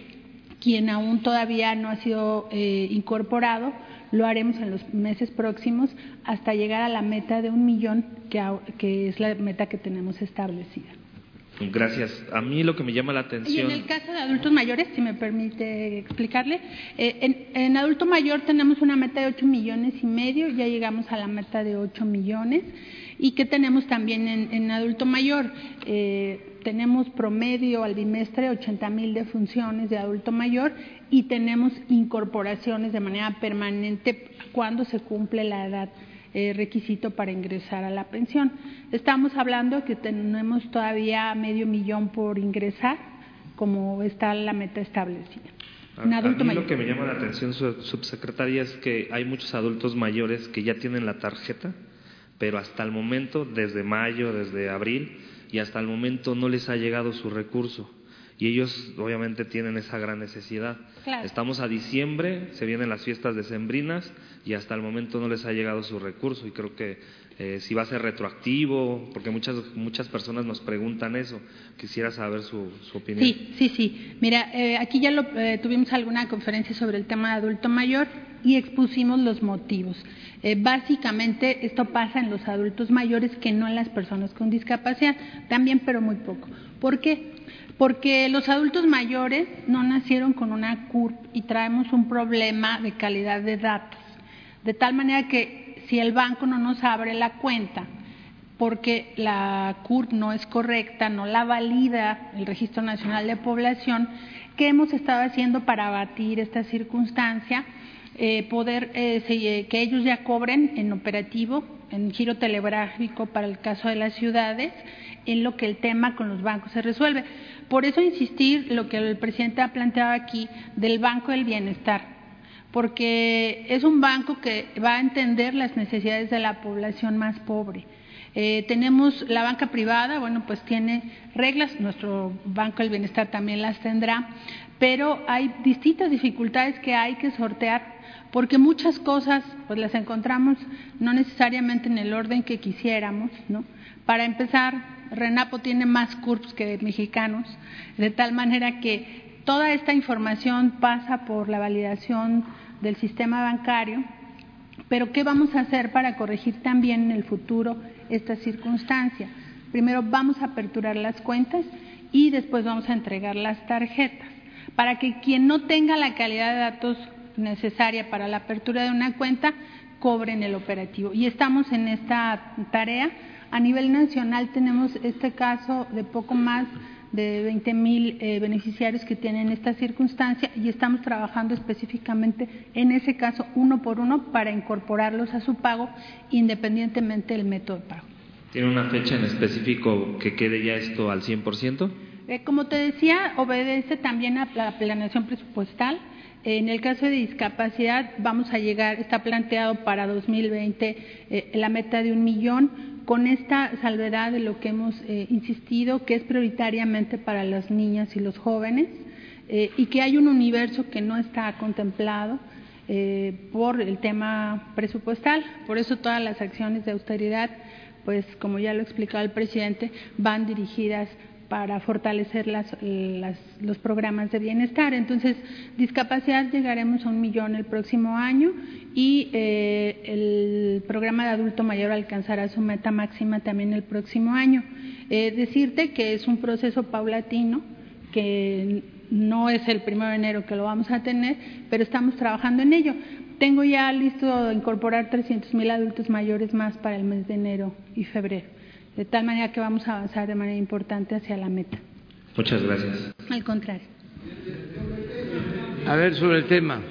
quien aún todavía no ha sido incorporado, lo haremos en los meses próximos hasta llegar a la meta de un millón, que, que es la meta que tenemos establecida. Gracias. A mí lo que me llama la atención. Y en el caso de adultos mayores, si me permite explicarle, eh, en, adulto mayor tenemos una meta de 8 millones y medio, ya llegamos a la meta de 8 millones. ¿Y qué tenemos también en, adulto mayor? Eh, tenemos promedio al bimestre 80 mil defunciones de adulto mayor y tenemos incorporaciones de manera permanente cuando se cumple la edad eh, requisito para ingresar a la pensión. Estamos hablando que tenemos todavía medio millón por ingresar, como está la meta establecida. A, mí lo que me llama la atención, subsecretaria, es que hay muchos adultos mayores que ya tienen la tarjeta, pero hasta el momento, desde mayo, desde abril, y hasta el momento no les ha llegado su recurso. Y ellos obviamente tienen esa gran necesidad. Estamos a diciembre, se vienen las fiestas decembrinas y hasta el momento no les ha llegado su recurso y creo que eh, si va a ser retroactivo, porque muchas, muchas personas nos preguntan eso. Quisiera saber su, opinión. Sí, sí, sí. Mira, eh, aquí ya lo, eh, tuvimos alguna conferencia sobre el tema de adulto mayor y expusimos los motivos. Eh, básicamente esto pasa en los adultos mayores que no en las personas con discapacidad, también pero muy poco. ¿Por qué? Porque los adultos mayores no nacieron con una CURP y traemos un problema de calidad de datos, de tal manera que si el banco no nos abre la cuenta, porque la CURP no es correcta, no la valida el Registro Nacional de Población, ¿qué hemos estado haciendo para abatir esta circunstancia? Eh, poder eh, eh, que ellos ya cobren en operativo, en giro telegráfico para el caso de las ciudades, en lo que el tema con los bancos se resuelve. Por eso insistir lo que el presidente ha planteado aquí del Banco del Bienestar, porque es un banco que va a entender las necesidades de la población más pobre. tenemos la banca privada, bueno, pues tiene reglas, nuestro Banco del Bienestar también las tendrá, pero hay distintas dificultades que hay que sortear porque muchas cosas pues las encontramos no necesariamente en el orden que quisiéramos, ¿no? Para empezar, Renapo tiene más CURPS que mexicanos, de tal manera que toda esta información pasa por la validación del sistema bancario, pero ¿qué vamos a hacer para corregir también en el futuro esta circunstancia? Primero vamos a aperturar las cuentas y después vamos a entregar las tarjetas, para que quien no tenga la calidad de datos necesaria para la apertura de una cuenta cobren el operativo. Y estamos en esta tarea. A nivel nacional tenemos este caso de poco más de 20 mil eh, beneficiarios que tienen esta circunstancia y estamos trabajando específicamente en ese caso uno por uno para incorporarlos a su pago independientemente del método de pago. ¿Tiene una fecha en específico que quede ya esto al 100%? Eh, como te decía, obedece también a la planeación presupuestal en el caso de discapacidad vamos a llegar, está planteado para 2020 eh, la meta de un millón, con esta salvedad de lo que hemos eh, insistido, que es prioritariamente para las niñas y los jóvenes, eh, y que hay un universo que no está contemplado por el tema presupuestal. Por eso todas las acciones de austeridad, pues como ya lo explicado el presidente, van dirigidas para fortalecer los programas de bienestar. Entonces, discapacidad llegaremos a un millón el próximo año y eh, el programa de adulto mayor alcanzará su meta máxima también el próximo año. Eh, decirte que es un proceso paulatino, que no es el primero de enero que lo vamos a tener, pero estamos trabajando en ello. Tengo ya listo incorporar 300 mil adultos mayores más para el mes de enero y febrero de tal manera que vamos a avanzar de manera importante hacia la meta. Muchas gracias. Al contrario. A ver, sobre el tema.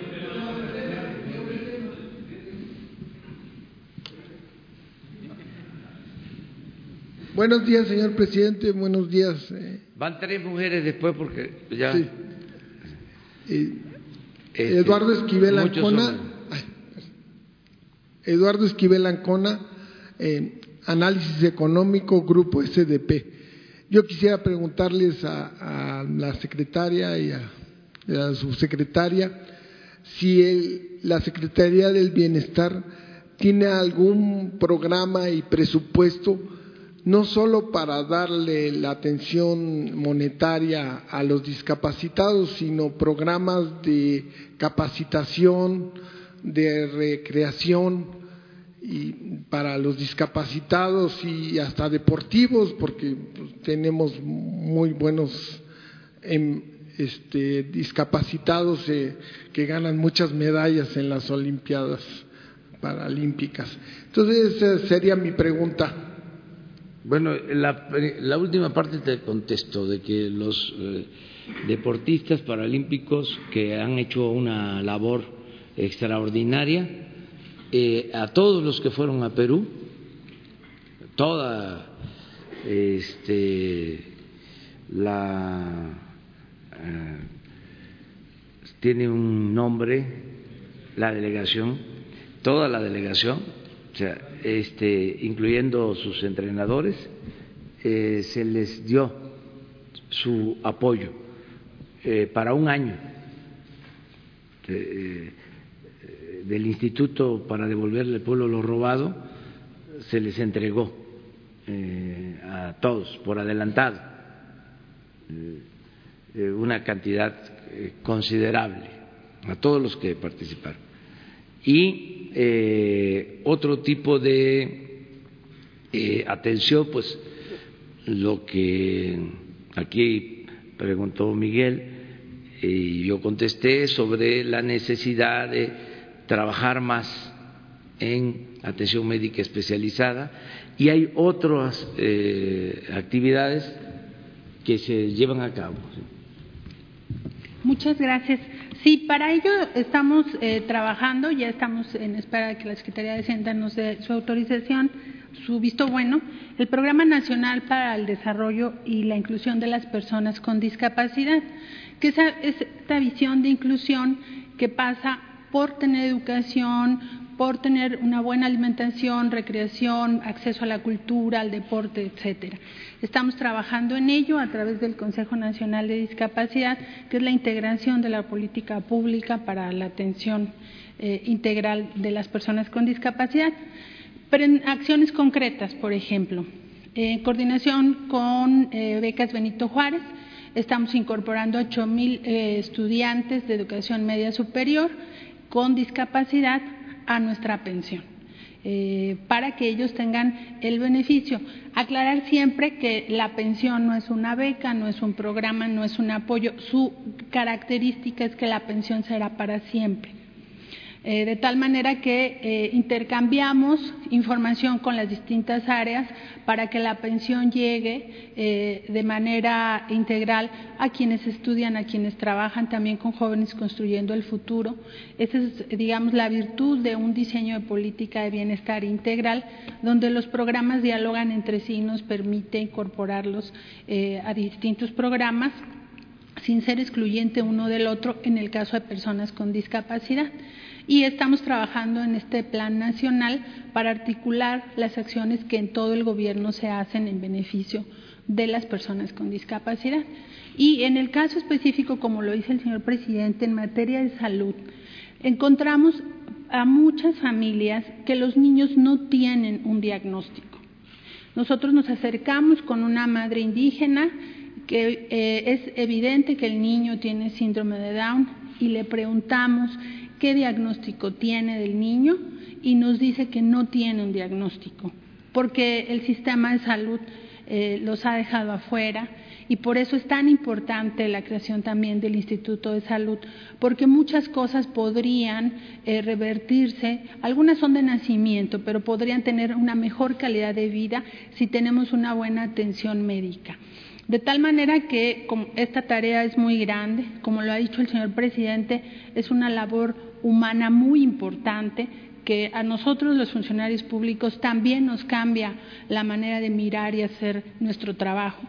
Buenos días, señor presidente. Buenos días. Eh. Van tres mujeres después porque ya. Sí. Este, Eduardo Esquivel Ancona. ay, Eduardo Esquivel Ancona, eh, Análisis Económico, Grupo SDP. Yo quisiera preguntarles a, la secretaria y a, a la subsecretaria si la Secretaría del Bienestar tiene algún programa y presupuesto no solo para darle la atención monetaria a los discapacitados, sino programas de capacitación, de recreación y para los discapacitados y hasta deportivos, porque pues, tenemos muy buenos em, este, discapacitados eh, que ganan muchas medallas en las Olimpiadas Paralímpicas. Entonces, esa sería mi pregunta. Bueno, la, la última parte te contesto de que los eh, deportistas paralímpicos que han hecho una labor extraordinaria, eh, a todos los que fueron a Perú, toda este, la eh, tiene un nombre la delegación, toda la delegación, o sea, este, incluyendo sus entrenadores, eh, se les dio su apoyo para un año del Instituto para devolverle al pueblo lo robado, se les entregó eh, a todos por adelantado eh, eh, una cantidad considerable a todos los que participaron. Y otro tipo de atención, pues lo que aquí preguntó Miguel y yo contesté sobre la necesidad de trabajar más en atención médica especializada y hay otras eh, actividades que se llevan a cabo. Muchas gracias. Sí, para ello estamos eh, trabajando, ya estamos en espera de que la Secretaría de Hacienda nos dé su autorización, su visto bueno, el Programa Nacional para el Desarrollo y la Inclusión de las Personas con Discapacidad, que es esta visión de inclusión que pasa por tener educación, por tener una buena alimentación, recreación, acceso a la cultura, al deporte, etcétera. Estamos trabajando en ello a través del Consejo Nacional de Discapacidad, que es la integración de la política pública para la atención eh, integral de las personas con discapacidad. Pero en acciones concretas, por ejemplo, en coordinación con eh, Becas Benito Juárez, estamos incorporando 8 mil eh, estudiantes de educación media superior con discapacidad a nuestra pensión. Eh, para que ellos tengan el beneficio. Aclarar siempre que la pensión no es una beca, no es un programa, no es un apoyo. Su característica es que la pensión será para siempre. Eh, de tal manera que eh, intercambiamos información con las distintas áreas para que la pensión llegue eh, de manera integral a quienes estudian, a quienes trabajan, también con jóvenes construyendo el futuro. Esa es, digamos, la virtud de un diseño de política de bienestar integral, donde los programas dialogan entre sí y nos permite incorporarlos a distintos programas sin ser excluyente uno del otro en el caso de personas con discapacidad y estamos trabajando en este plan nacional para articular las acciones que en todo el gobierno se hacen en beneficio de las personas con discapacidad. Y en el caso específico, como lo dice el señor presidente, en materia de salud, encontramos a muchas familias que los niños no tienen un diagnóstico. Nosotros nos acercamos con una madre indígena que eh, es evidente que el niño tiene síndrome de Down y le preguntamos qué diagnóstico tiene del niño y nos dice que no tiene un diagnóstico, porque el sistema de salud eh, los ha dejado afuera y por eso es tan importante la creación también del Instituto de Salud, porque muchas cosas podrían eh, revertirse, algunas son de nacimiento, pero podrían tener una mejor calidad de vida si tenemos una buena atención médica. De tal manera que esta tarea es muy grande, como lo ha dicho el señor presidente, es una labor humana muy importante que a nosotros los funcionarios públicos también nos cambia la manera de mirar y hacer nuestro trabajo,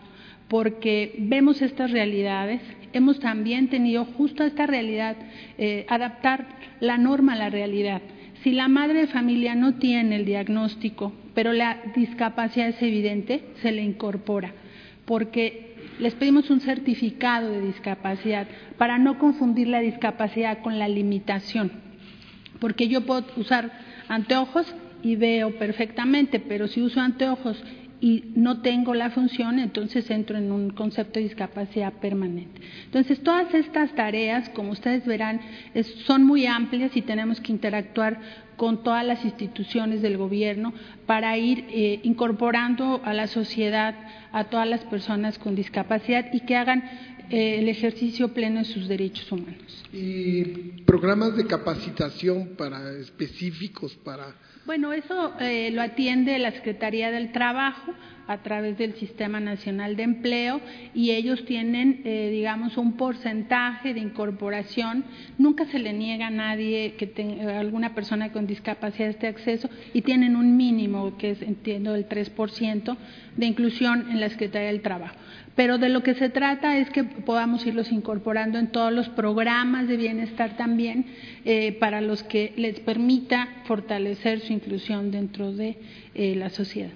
porque vemos estas realidades, hemos también tenido justo esta realidad, eh, adaptar la norma a la realidad. Si la madre de familia no tiene el diagnóstico, pero la discapacidad es evidente, se le incorpora, porque les pedimos un certificado de discapacidad para no confundir la discapacidad con la limitación, porque yo puedo usar anteojos y veo perfectamente, pero si uso anteojos y no tengo la función, entonces entro en un concepto de discapacidad permanente. Entonces, todas estas tareas, como ustedes verán, son muy amplias y tenemos que interactuar con todas las instituciones del gobierno para ir eh, incorporando a la sociedad a todas las personas con discapacidad y que hagan eh, el ejercicio pleno de sus derechos humanos. ¿Y programas de capacitación para específicos para bueno, eso eh, lo atiende la Secretaría del Trabajo a través del Sistema Nacional de Empleo y ellos tienen, eh, digamos, un porcentaje de incorporación. Nunca se le niega a nadie que tenga alguna persona con discapacidad este acceso y tienen un mínimo, que es, entiendo, el 3% de inclusión en la Secretaría del Trabajo. Pero de lo que se trata es que podamos irlos incorporando en todos los programas de bienestar también eh, para los que les permita fortalecer su inclusión dentro de eh, la sociedad.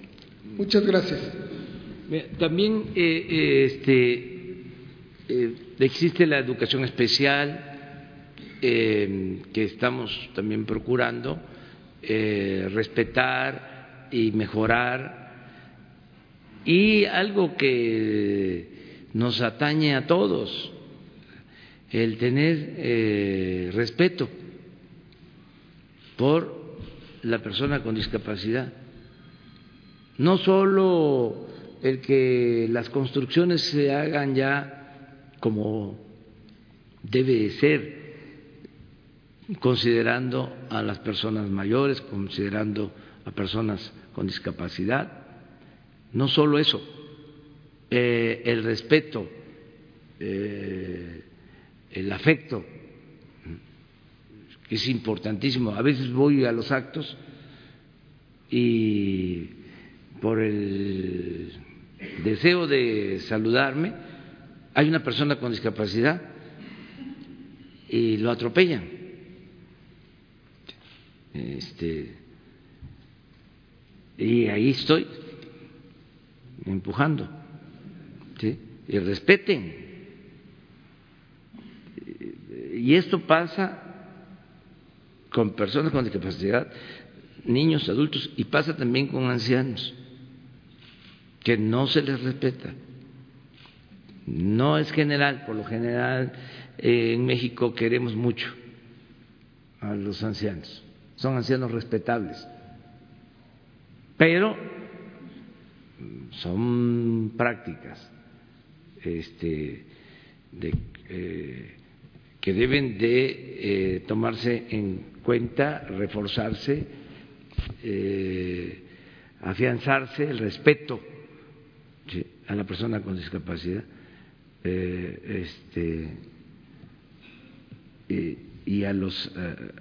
Muchas gracias. También eh, este, existe la educación especial que estamos también procurando respetar y mejorar y algo que nos atañe a todos, el tener eh, respeto por la persona con discapacidad. No solo el que las construcciones se hagan ya como debe ser, considerando a las personas mayores, considerando a personas con discapacidad, no solo eso, eh, el respeto, eh, el afecto, que es importantísimo. A veces voy a los actos y por el deseo de saludarme, hay una persona con discapacidad y lo atropellan. Este, y ahí estoy empujando. Y respeten. Y esto pasa con personas con discapacidad, niños, adultos, y pasa también con ancianos, que no se les respeta. No es general, por lo general en México queremos mucho a los ancianos, son ancianos respetables, pero son prácticas este, eh, que deben de eh, tomarse en cuenta, reforzarse, eh, afianzarse el respeto a la persona con discapacidad este, y a los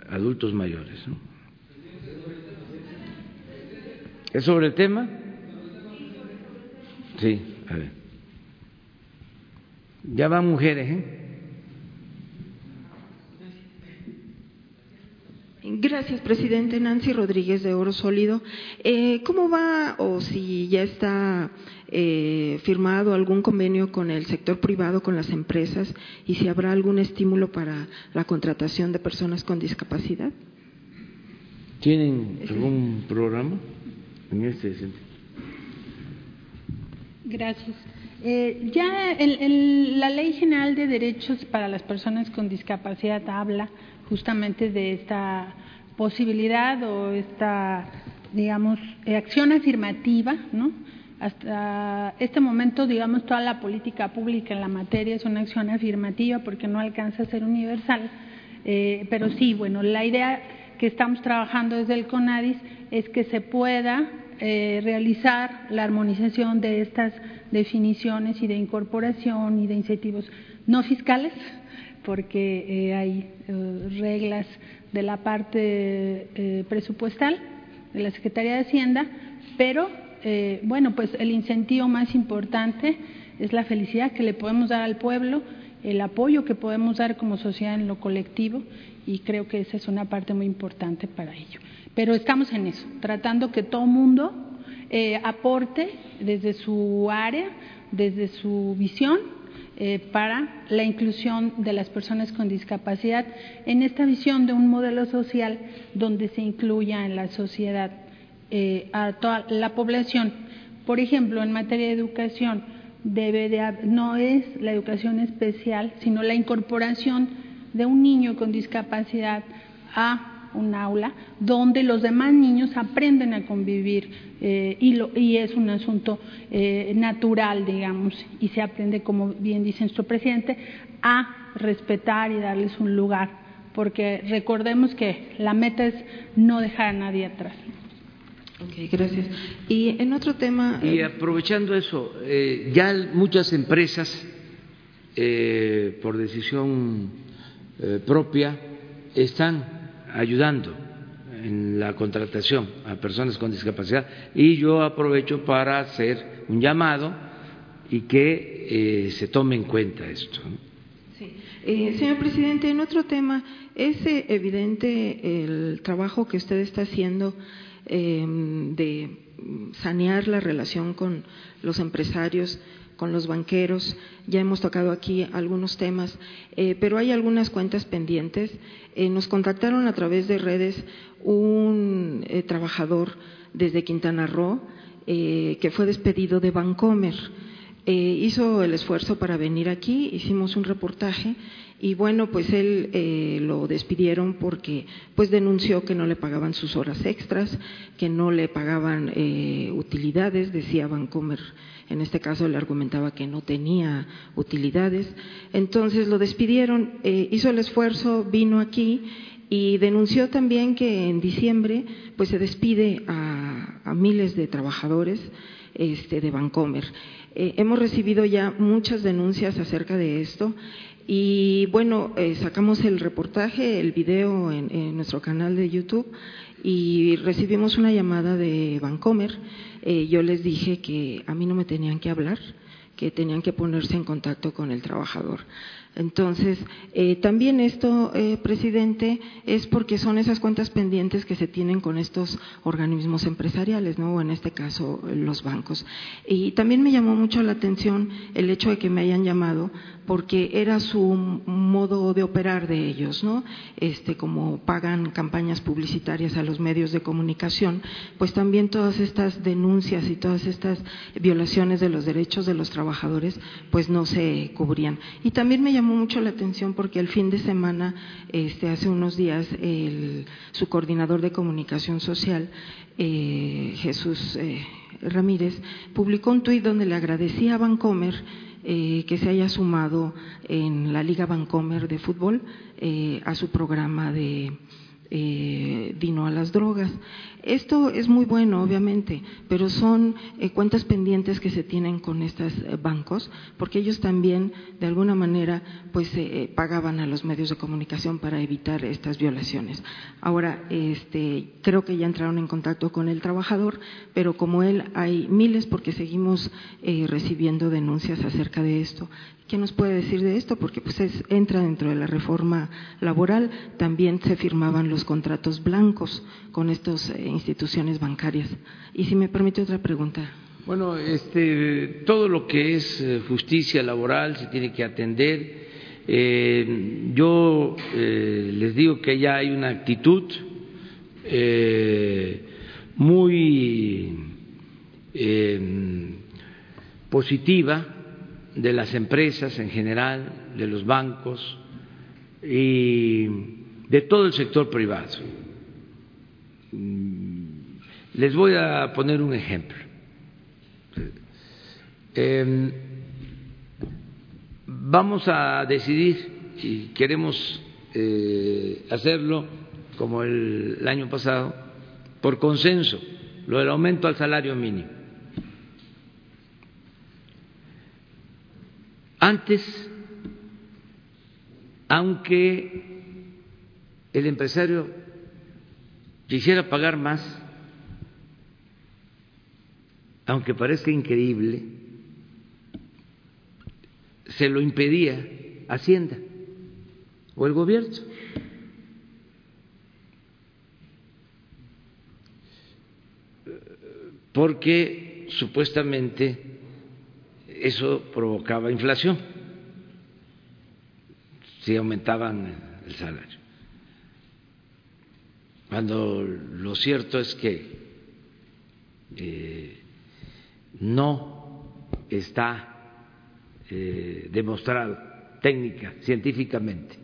adultos mayores. ¿Es sobre el tema? Sí, a ver. Ya van mujeres, ¿eh? Gracias, presidente. Nancy Rodríguez de Oro Sólido. Eh, ¿Cómo va o si ya está eh, firmado algún convenio con el sector privado, con las empresas, y si habrá algún estímulo para la contratación de personas con discapacidad? ¿Tienen algún programa en este sentido? Gracias. Eh, ya la Ley General de Derechos para las Personas con Discapacidad habla justamente de esta posibilidad o esta, digamos, eh, acción afirmativa, ¿no? Hasta este momento, digamos, toda la política pública en la materia es una acción afirmativa porque no alcanza a ser universal, eh, pero sí, bueno, la idea que estamos trabajando desde el CONADIS es que se pueda eh, realizar la armonización de estas definiciones y de incorporación y de incentivos no fiscales, porque eh, hay eh, reglas de la parte presupuestal de la Secretaría de Hacienda, pero bueno, pues el incentivo más importante es la felicidad que le podemos dar al pueblo, el apoyo que podemos dar como sociedad en lo colectivo y creo que esa es una parte muy importante para ello. Pero estamos en eso, tratando que todo mundo eh, aporte desde su área, desde su visión eh, para la inclusión de las personas con discapacidad en esta visión de un modelo social donde se incluya en la sociedad eh, a toda la población. Por ejemplo, en materia de educación, debe de, no es la educación especial, sino la incorporación de un niño con discapacidad a un aula donde los demás niños aprenden a convivir eh, y, lo, y, es un asunto eh, natural, digamos, y se aprende, como bien dice nuestro presidente, a respetar y darles un lugar, porque recordemos que la meta es no dejar a nadie atrás. Ok, gracias. Y en otro tema. Y aprovechando eso, eh, ya muchas empresas, eh, por decisión eh, propia, están ayudando en la contratación a personas con discapacidad y yo aprovecho para hacer un llamado y que eh, se tome en cuenta esto. Sí. Eh, señor presidente, en otro tema, es eh, evidente el trabajo que usted está haciendo de sanear la relación con los empresarios con los banqueros. Ya hemos tocado aquí algunos temas, eh, pero hay algunas cuentas pendientes. Eh, nos contactaron a través de redes un eh, trabajador desde Quintana Roo que fue despedido de Bancomer. Hizo el esfuerzo para venir aquí, hicimos un reportaje y bueno, pues él eh, lo despidieron porque pues denunció que no le pagaban sus horas extras, que no le pagaban utilidades, decía Bancomer en este caso le argumentaba que no tenía utilidades. Entonces lo despidieron, eh, hizo el esfuerzo, vino aquí y denunció también que en diciembre pues se despide a, miles de trabajadores este, de Bancomer. Eh, hemos recibido ya muchas denuncias acerca de esto y bueno, eh, sacamos el reportaje, el video en, nuestro canal de YouTube y recibimos una llamada de Bancomer. Eh, yo les dije que a mí no me tenían que hablar, que tenían que ponerse en contacto con el trabajador. Entonces, eh, también esto, eh, presidente, es porque son esas cuentas pendientes que se tienen con estos organismos empresariales, ¿no? O en este caso, los bancos. Y también me llamó mucho la atención el hecho de que me hayan llamado porque era su modo de operar de ellos, ¿no? Este, como pagan campañas publicitarias a los medios de comunicación, pues también todas estas denuncias y todas estas violaciones de los derechos de los trabajadores, pues no se cubrían. Y también me llamó mucho la atención porque el fin de semana, este, hace unos días, el, su coordinador de comunicación social, eh, Jesús eh, Ramírez, publicó un tuit donde le agradecía a Bancomer eh, que se haya sumado en la Liga Bancomer de fútbol eh, a su programa de eh, Dino a las drogas. Esto es muy bueno, obviamente, pero son eh, cuentas pendientes que se tienen con estos eh, bancos, porque ellos también, de alguna manera, pues eh, pagaban a los medios de comunicación para evitar estas violaciones. Ahora, este, creo que ya entraron en contacto con el trabajador, pero como él hay miles, porque seguimos recibiendo denuncias acerca de esto. ¿Qué nos puede decir de esto? Porque pues es, entra dentro de la reforma laboral. También se firmaban los contratos blancos con estas eh, instituciones bancarias. Y si me permite otra pregunta. Bueno, este, todo lo que es eh, justicia laboral se tiene que atender. Eh, yo eh, les digo que ya hay una actitud muy positiva de las empresas en general, de los bancos y de todo el sector privado. Les voy a poner un ejemplo. Eh, vamos a decidir, y queremos eh, hacerlo como el, el año pasado, por consenso, lo del aumento al salario mínimo. Antes, aunque el empresario quisiera pagar más, aunque parezca increíble, se lo impedía Hacienda o el gobierno. Porque supuestamente eso provocaba inflación si aumentaban el salario. Cuando lo cierto es que eh, no está eh, demostrado técnica, científicamente,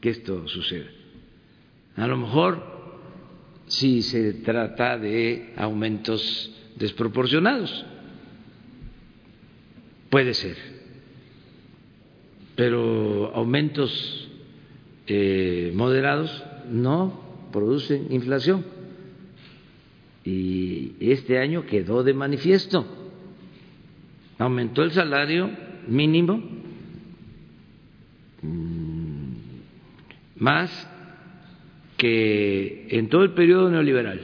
que esto suceda. A lo mejor si se trata de aumentos desproporcionados, puede ser, pero aumentos eh, moderados no producen inflación. Y este año quedó de manifiesto. Aumentó el salario mínimo mm, más que en todo el periodo neoliberal,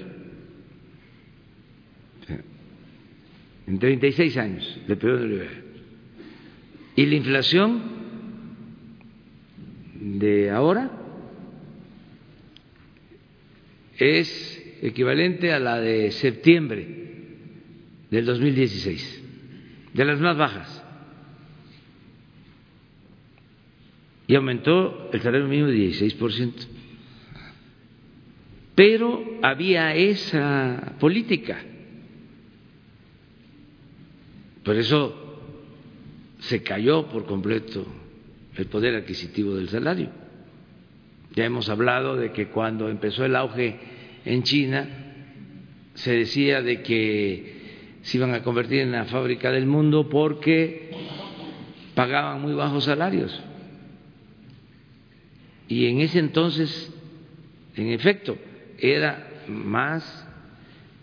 en 36 años del periodo neoliberal. Y la inflación de ahora es equivalente a la de septiembre del 2016, de las más bajas. y aumentó el salario mínimo de 16%. Pero había esa política. Por eso se cayó por completo el poder adquisitivo del salario. Ya hemos hablado de que cuando empezó el auge en China se decía de que se iban a convertir en la fábrica del mundo porque pagaban muy bajos salarios. Y en ese entonces, en efecto, era más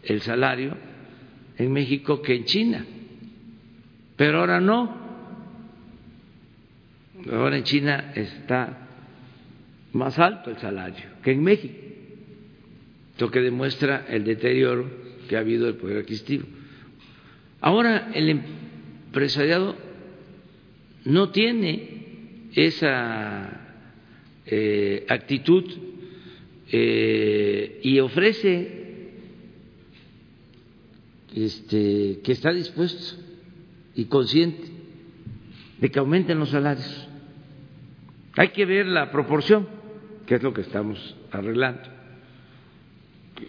el salario en México que en China. Pero ahora no. Ahora en China está más alto el salario que en México, lo que demuestra el deterioro que ha habido del poder adquisitivo. Ahora el empresariado no tiene esa eh, actitud eh, y ofrece este, que está dispuesto y consciente de que aumenten los salarios. Hay que ver la proporción, que es lo que estamos arreglando,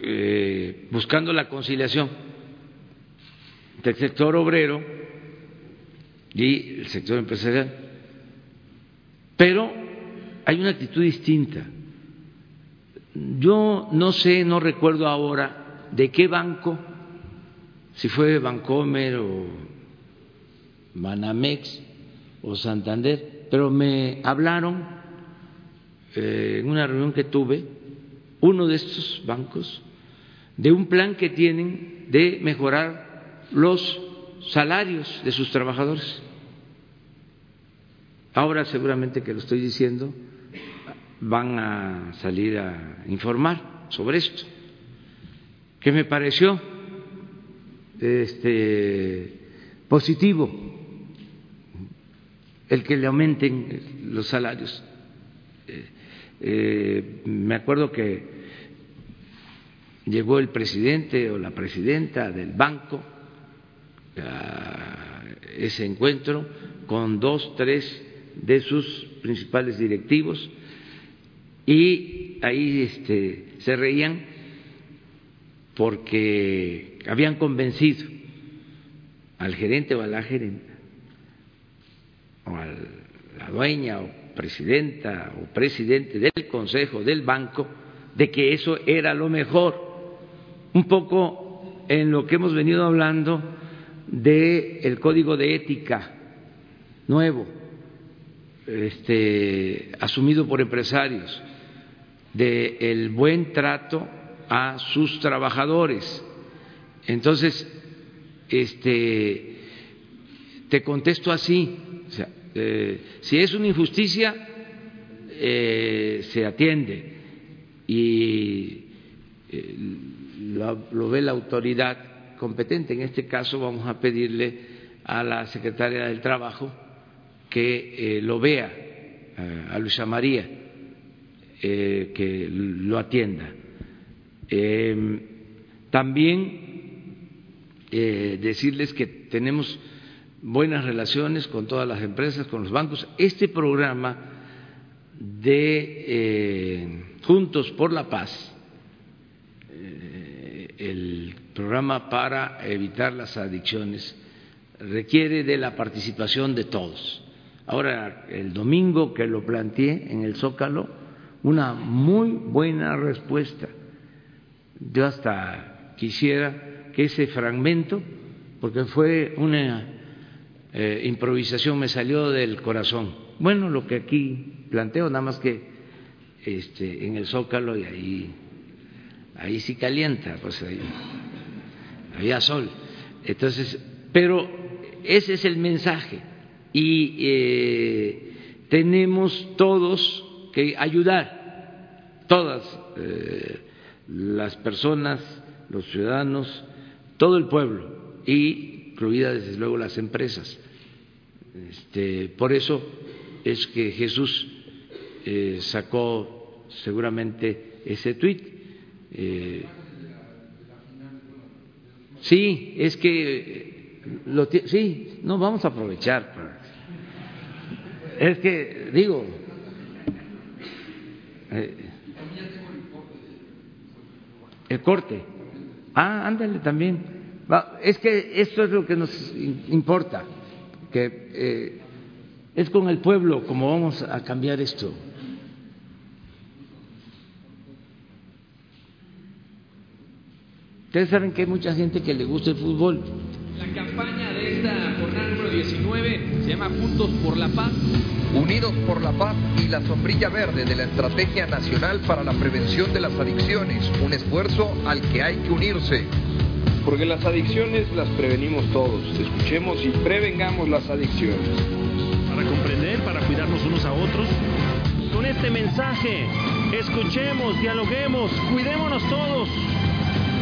eh, buscando la conciliación del sector obrero y el sector empresarial. Pero hay una actitud distinta. Yo no sé, no recuerdo ahora de qué banco, si fue Bancomer o Manamex o Santander, pero me hablaron eh, en una reunión que tuve, uno de estos bancos, de un plan que tienen de mejorar los salarios de sus trabajadores. Ahora seguramente que lo estoy diciendo, van a salir a informar sobre esto. ¿Qué me pareció este, positivo el que le aumenten los salarios. Eh, eh, me acuerdo que llegó el presidente o la presidenta del banco a ese encuentro con dos, tres de sus principales directivos y ahí este, se reían porque habían convencido al gerente o a la gerente o a la dueña o presidenta o presidente del consejo del banco de que eso era lo mejor un poco en lo que hemos venido hablando del el código de ética nuevo este, asumido por empresarios del buen trato a sus trabajadores. Entonces, este, te contesto así, eh, si es una injusticia, eh, se atiende y eh, lo, lo ve la autoridad competente. En este caso vamos a pedirle a la secretaria del Trabajo que lo vea a Luisa María, que lo atienda. también decirles que tenemos buenas relaciones con todas las empresas, con los bancos. Este programa de eh, Juntos por la Paz, eh, el programa para evitar las adicciones, requiere de la participación de todos. Ahora, el domingo que lo planteé en el Zócalo, una muy buena respuesta. Yo hasta quisiera que ese fragmento, porque fue una eh, improvisación, me salió del corazón. Bueno, lo que aquí planteo, nada más que este, en el Zócalo y ahí, ahí sí calienta, pues ahí había sol. Entonces, pero ese es el mensaje y eh, tenemos todos que ayudar, todas eh, las personas, los ciudadanos, todo el pueblo y incluidas desde luego las empresas. Este, por eso es que Jesús eh, sacó seguramente ese tuit. Eh, sí, es que lo sí, no vamos a aprovechar. Es que digo, eh, el corte. Ah, ándale también. Es que esto es lo que nos importa, que eh, es con el pueblo como vamos a cambiar esto. Ustedes saben que hay mucha gente que le gusta el fútbol. La campaña de esta jornada número 19 se llama Juntos por la Paz. Unidos por la Paz y la sombrilla verde de la Estrategia Nacional para la Prevención de las Adicciones, un esfuerzo al que hay que unirse. Porque las adicciones las prevenimos todos. Escuchemos y prevengamos las adicciones. Para comprender, para cuidarnos unos a otros. Con este mensaje, escuchemos, dialoguemos, cuidémonos todos,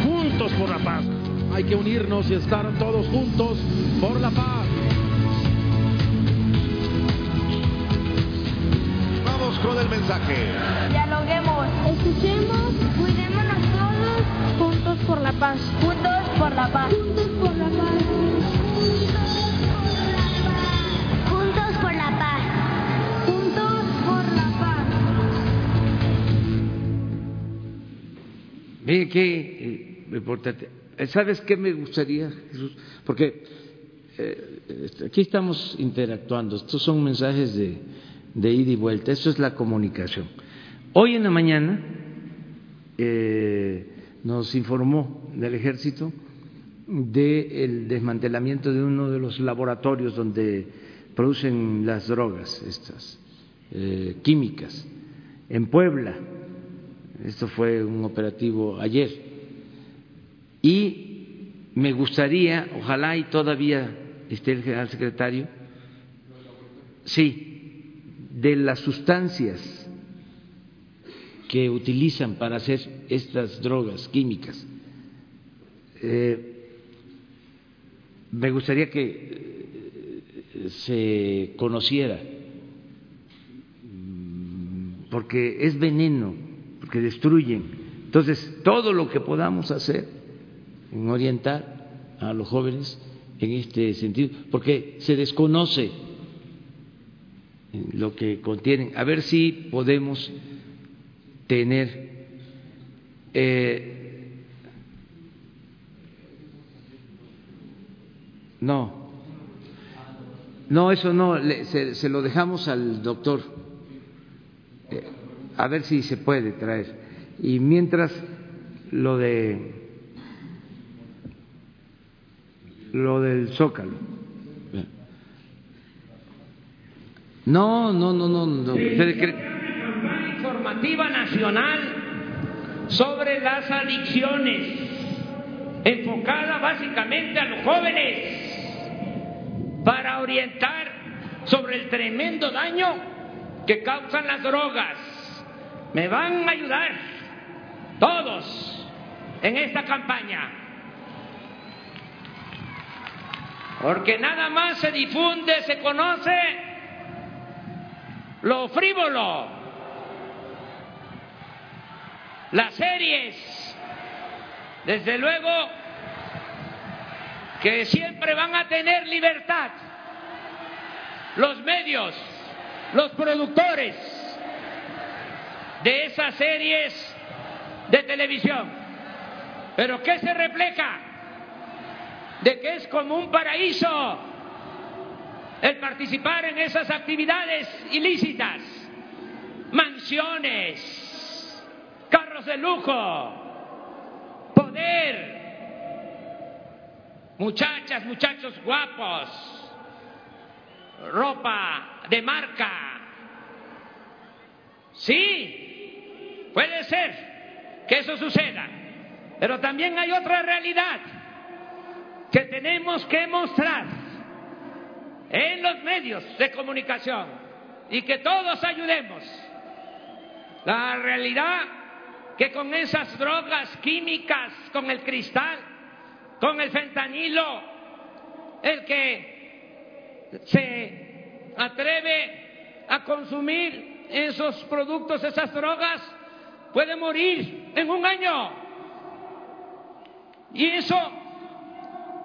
juntos por la paz. Hay que unirnos y estar todos juntos por la paz. Vamos con el mensaje. Dialoguemos, escuchemos, cuidémonos por la paz. Juntos por la paz. Juntos por la paz. Juntos por la paz. Juntos por la paz. Mire qué eh, importante. Eh, ¿Sabes qué me gustaría, Jesús? Porque eh, este, aquí estamos interactuando. Estos son mensajes de, de ida y vuelta. Esto es la comunicación. Hoy en la mañana nos informó del ejército del desmantelamiento de uno de los laboratorios donde producen las drogas, estas eh, químicas, en Puebla. Esto fue un operativo ayer. Y me gustaría, ojalá y todavía esté el general secretario, sí, de las sustancias que utilizan para hacer estas drogas químicas. Eh, me gustaría que eh, se conociera, mm, porque es veneno, porque destruyen. Entonces, todo lo que podamos hacer en orientar a los jóvenes en este sentido, porque se desconoce lo que contienen, a ver si podemos tener eh, No, no, eso no, se, lo dejamos al doctor, eh, a ver si se puede traer. Y mientras lo de lo del zócalo. No, no, no, no. Nacional sobre las adicciones, enfocada básicamente a los jóvenes para orientar sobre el tremendo daño que causan las drogas. Me van a ayudar todos en esta campaña. Porque nada más se difunde, se conoce lo frívolo, las series, desde luego que siempre van a tener libertad los medios, los productores de esas series de televisión. Pero ¿qué se refleja? De que es como un paraíso el participar en esas actividades ilícitas, mansiones, carros de lujo, poder, muchachas, muchachos guapos, ropa de marca. Sí, puede ser que eso suceda, pero también hay otra realidad que tenemos que mostrar en los medios de comunicación y que todos ayudemos. La realidad que con esas drogas químicas, con el cristal, con el fentanilo, el que se atreve a consumir esos productos, esas drogas, puede morir en un año. Y eso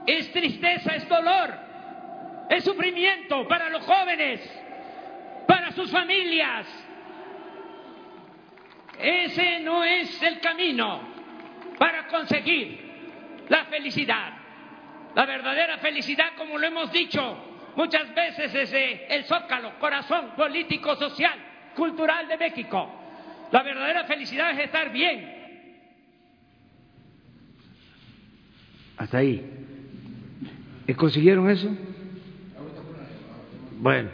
es tristeza, es dolor, es sufrimiento para los jóvenes, para sus familias. Ese no es el camino para conseguir la felicidad. La verdadera felicidad, como lo hemos dicho muchas veces desde el zócalo, corazón político, social, cultural de México. La verdadera felicidad es estar bien. Hasta ahí. ¿Consiguieron eso? Bueno,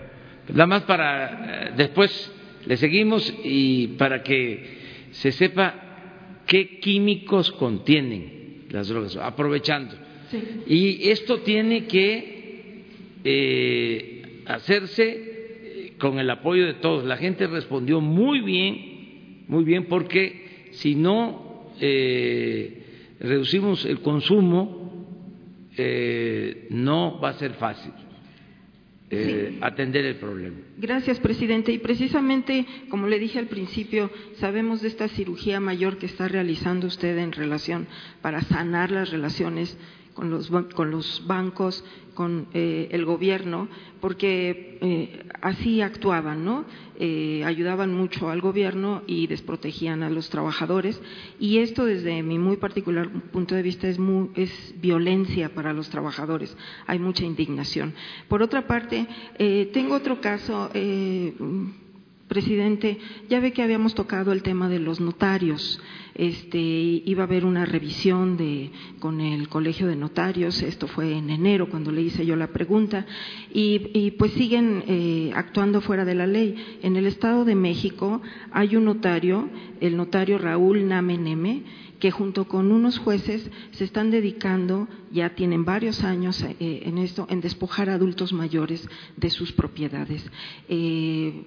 nada más para eh, después le seguimos y para que se sepa qué químicos contienen las drogas, aprovechando. Sí. Y esto tiene que eh, hacerse eh, con el apoyo de todos. La gente respondió muy bien, muy bien, porque si no eh, reducimos el consumo, eh, no va a ser fácil eh, atender el problema. Gracias, presidente. Y precisamente, como le dije al principio, sabemos de esta cirugía mayor que está realizando usted en relación para sanar las relaciones con los, con los bancos, con eh, el gobierno, porque eh, así actuaban, ¿no? Eh, ayudaban mucho al gobierno y desprotegían a los trabajadores. Y esto, desde mi muy particular punto de vista, es, muy- es violencia para los trabajadores. Hay mucha indignación. Por otra parte, eh, tengo otro caso. Presidente, ya ve que habíamos tocado el tema de los notarios. Este, iba a haber una revisión de, con el Colegio de Notarios. Esto fue en enero cuando le hice yo la pregunta. Y, y pues siguen eh, actuando fuera de la ley. En el Estado de México hay un notario, el notario Raúl Name Neme, que junto con unos jueces se están dedicando, ya tienen varios años eh, en esto, en despojar a adultos mayores de sus propiedades. Eh,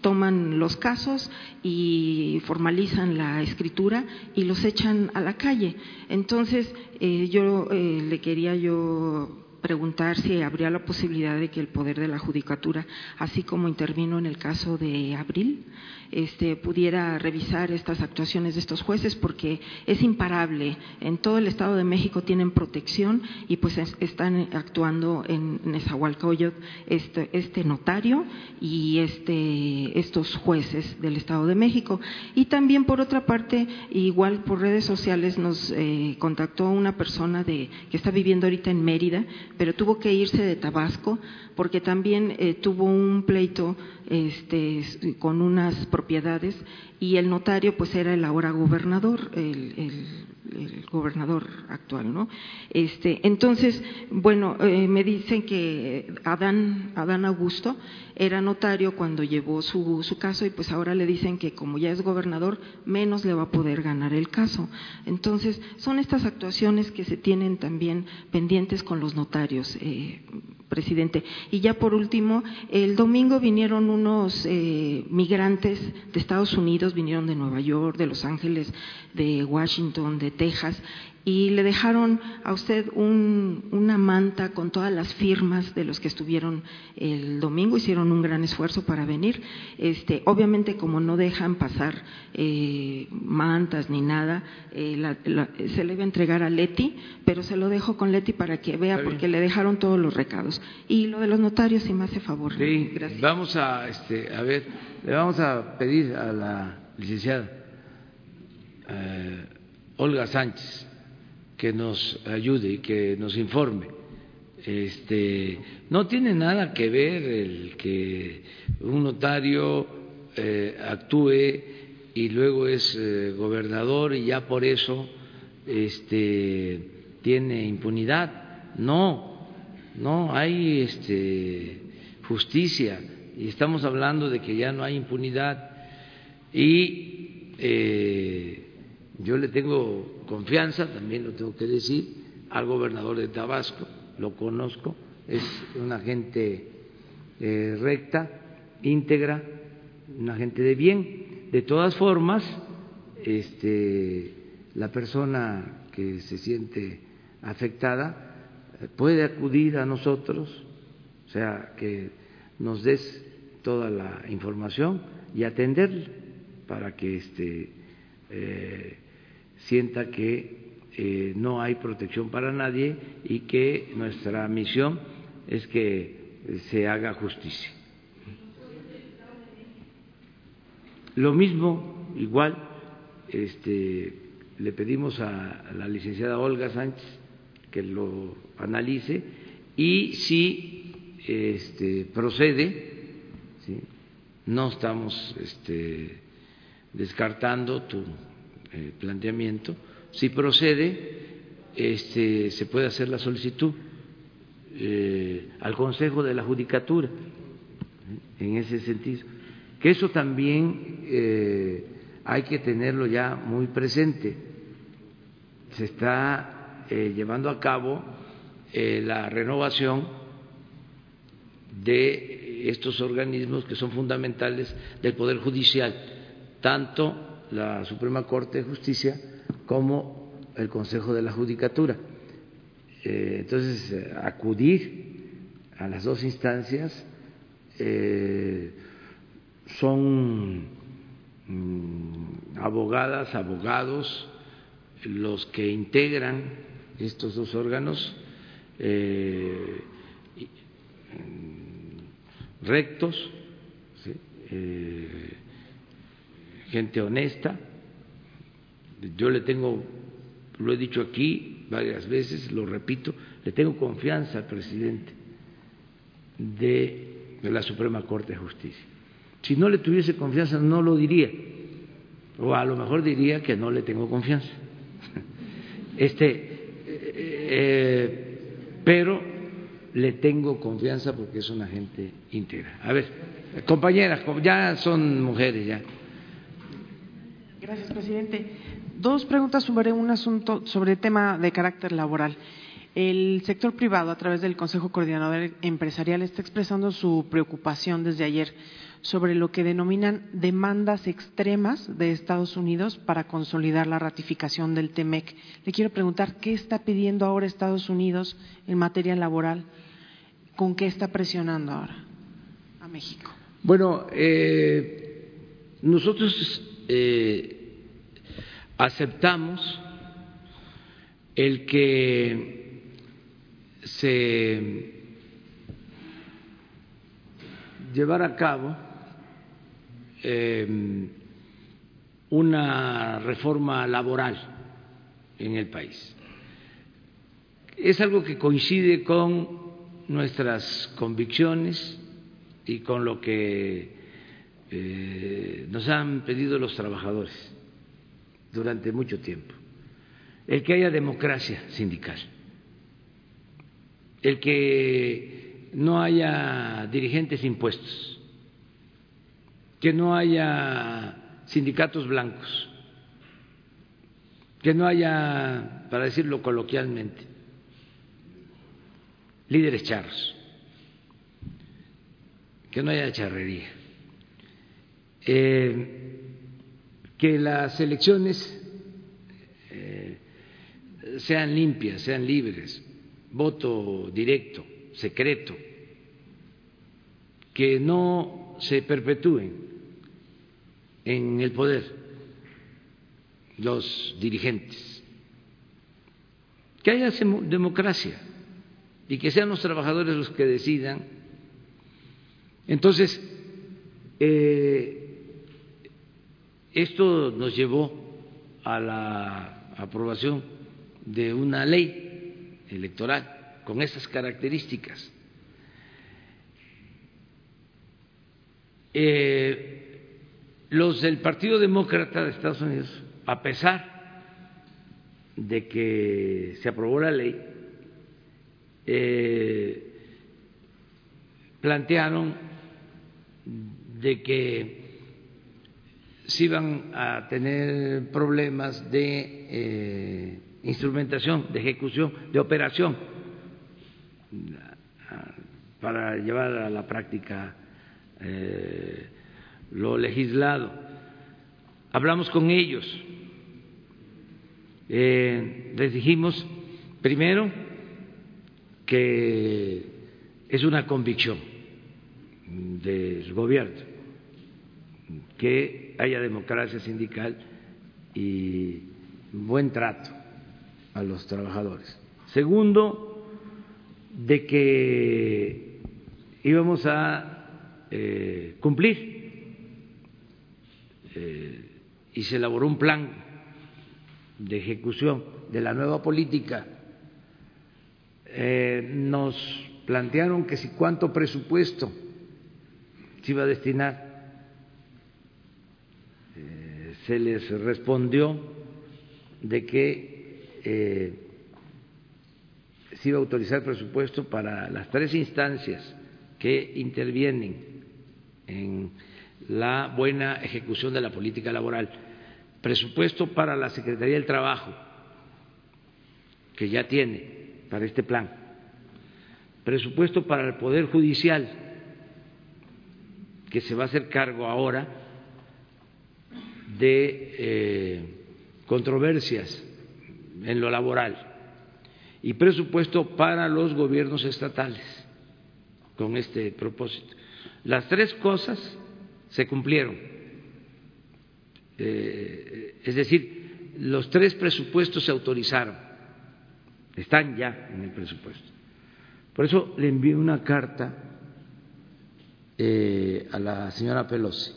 toman los casos y formalizan la escritura y los echan a la calle. Entonces, eh, yo le quería yo preguntar si habría la posibilidad de que el poder de la judicatura, así como intervino en el caso de Abril, este, pudiera revisar estas actuaciones de estos jueces, porque es imparable. En todo el Estado de México tienen protección y pues es- están actuando en Nezahualcóyotl este, este notario y este, estos jueces del Estado de México. Y también, por otra parte, igual por redes sociales nos eh, contactó una persona de, que está viviendo ahorita en Mérida, pero tuvo que irse de Tabasco porque también eh, tuvo un pleito este, con unas propiedades y el notario pues era el ahora gobernador, el, el- el gobernador actual, ¿no? Este, entonces, bueno, eh, me dicen que Adán, Adán Augusto era notario cuando llevó su, su caso y pues ahora le dicen que como ya es gobernador, menos le va a poder ganar el caso. Entonces, son estas actuaciones que se tienen también pendientes con los notarios. eh, presidente. Y ya por último, el domingo vinieron unos eh, migrantes de Estados Unidos, vinieron de Nueva York, de Los Ángeles, de Washington, de Texas, y le dejaron a usted un, una manta con todas las firmas de los que estuvieron el domingo, hicieron un gran esfuerzo para venir. Este, obviamente, como no dejan pasar eh, mantas ni nada, eh, la- la- se le iba a entregar a Leti, pero se lo dejo con Leti para que vea, porque le dejaron todos los recados. Y lo de los notarios, si me hace favor. Sí, Gracias. vamos a, este, a ver, le vamos a pedir a la licenciada eh, Olga Sánchez que nos ayude y que nos informe. Este, no tiene nada que ver el que un notario eh, actúe y luego es eh, gobernador y ya por eso este, tiene impunidad. No, no hay este, justicia y estamos hablando de que ya no hay impunidad y eh, yo le tengo confianza, también lo tengo que decir, al gobernador de Tabasco, lo conozco, es una gente eh, recta, íntegra, una gente de bien. De todas formas, este, la persona que se siente afectada eh, puede acudir a nosotros, o sea, que nos des toda la información y atenderle para que este, eh, sienta que eh, no hay protección para nadie y que nuestra misión es que se haga justicia. Lo mismo, igual, este, le pedimos a la licenciada Olga Sánchez que lo analice y si este, procede, no estamos este, descartando tu eh, planteamiento, si procede, este, se puede hacer la solicitud eh, al Consejo de la Judicatura, en ese sentido. Que eso también eh, hay que tenerlo ya muy presente. Se está llevando a cabo la renovación de estos organismos que son fundamentales del Poder Judicial, tanto la Suprema Corte de Justicia como el Consejo de la Judicatura. Eh, entonces, eh, acudir a las dos instancias eh, son mm, abogadas, abogados, los que integran estos dos órganos mm, rectos. Eh, gente honesta. Yo le tengo, lo he dicho aquí varias veces, lo repito, le tengo confianza al presidente de la Suprema Corte de Justicia. Si no le tuviese confianza, no lo diría. O a lo mejor diría que no le tengo confianza. Este, eh, pero le tengo confianza porque es una gente íntegra. A ver, compañeras, ya son mujeres ya. Gracias, presidente. Dos preguntas sobre un asunto, sobre tema de carácter laboral. El sector privado, a través del Consejo Coordinador Empresarial, está expresando su preocupación desde ayer sobre lo que denominan demandas extremas de Estados Unidos para consolidar la ratificación del TEMEC. Le quiero preguntar, ¿qué está pidiendo ahora Estados Unidos en materia laboral? ¿Con qué está presionando ahora a México? Bueno, eh, nosotros eh, aceptamos el que se llevara a cabo eh, una reforma laboral en el país. Es algo que coincide con nuestras convicciones y con lo que eh, nos han pedido los trabajadores durante mucho tiempo. El que haya democracia sindical, el que no haya dirigentes impuestos, que no haya sindicatos blancos, que no haya, para decirlo coloquialmente, líderes charros, que no haya charrería, eh, que las elecciones eh, sean limpias, sean libres, voto directo, secreto, que no se perpetúen en el poder los dirigentes, que haya democracia y que sean los trabajadores los que decidan. Entonces, eh, esto nos llevó a la aprobación de una ley electoral con esas características. Eh, los del Partido Demócrata de Estados Unidos, a pesar de que se aprobó la ley, eh, plantearon de que se iban a tener problemas de eh, instrumentación, de ejecución, de operación para llevar a la práctica eh, lo legislado. Hablamos con ellos, eh, les dijimos primero que es una convicción del gobierno que haya democracia sindical y buen trato a los trabajadores. Segundo, de que íbamos a eh, cumplir eh, y se elaboró un plan de ejecución de la nueva política. Eh, nos plantearon que si cuánto presupuesto se iba a destinar. Se les respondió de que eh, se iba a autorizar presupuesto para las tres instancias que intervienen en la buena ejecución de la política laboral. Presupuesto para la Secretaría del Trabajo, que ya tiene para este plan. Presupuesto para el Poder Judicial, que se va a hacer cargo ahora de eh, controversias en lo laboral y presupuesto para los gobiernos estatales con este propósito. Las tres cosas se cumplieron. Eh, es decir, los tres presupuestos se autorizaron, están ya en el presupuesto. Por eso le envié una carta eh, a la señora Pelosi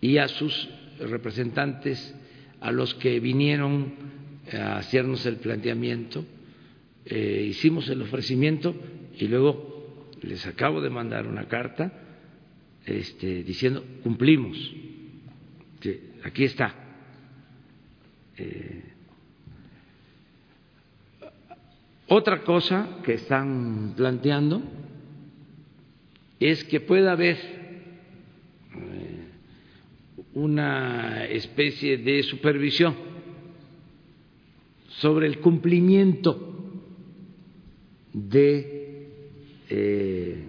y a sus representantes a los que vinieron a hacernos el planteamiento, eh, hicimos el ofrecimiento y luego les acabo de mandar una carta este, diciendo cumplimos, aquí está. Eh, otra cosa que están planteando es que pueda haber una especie de supervisión sobre el cumplimiento de eh,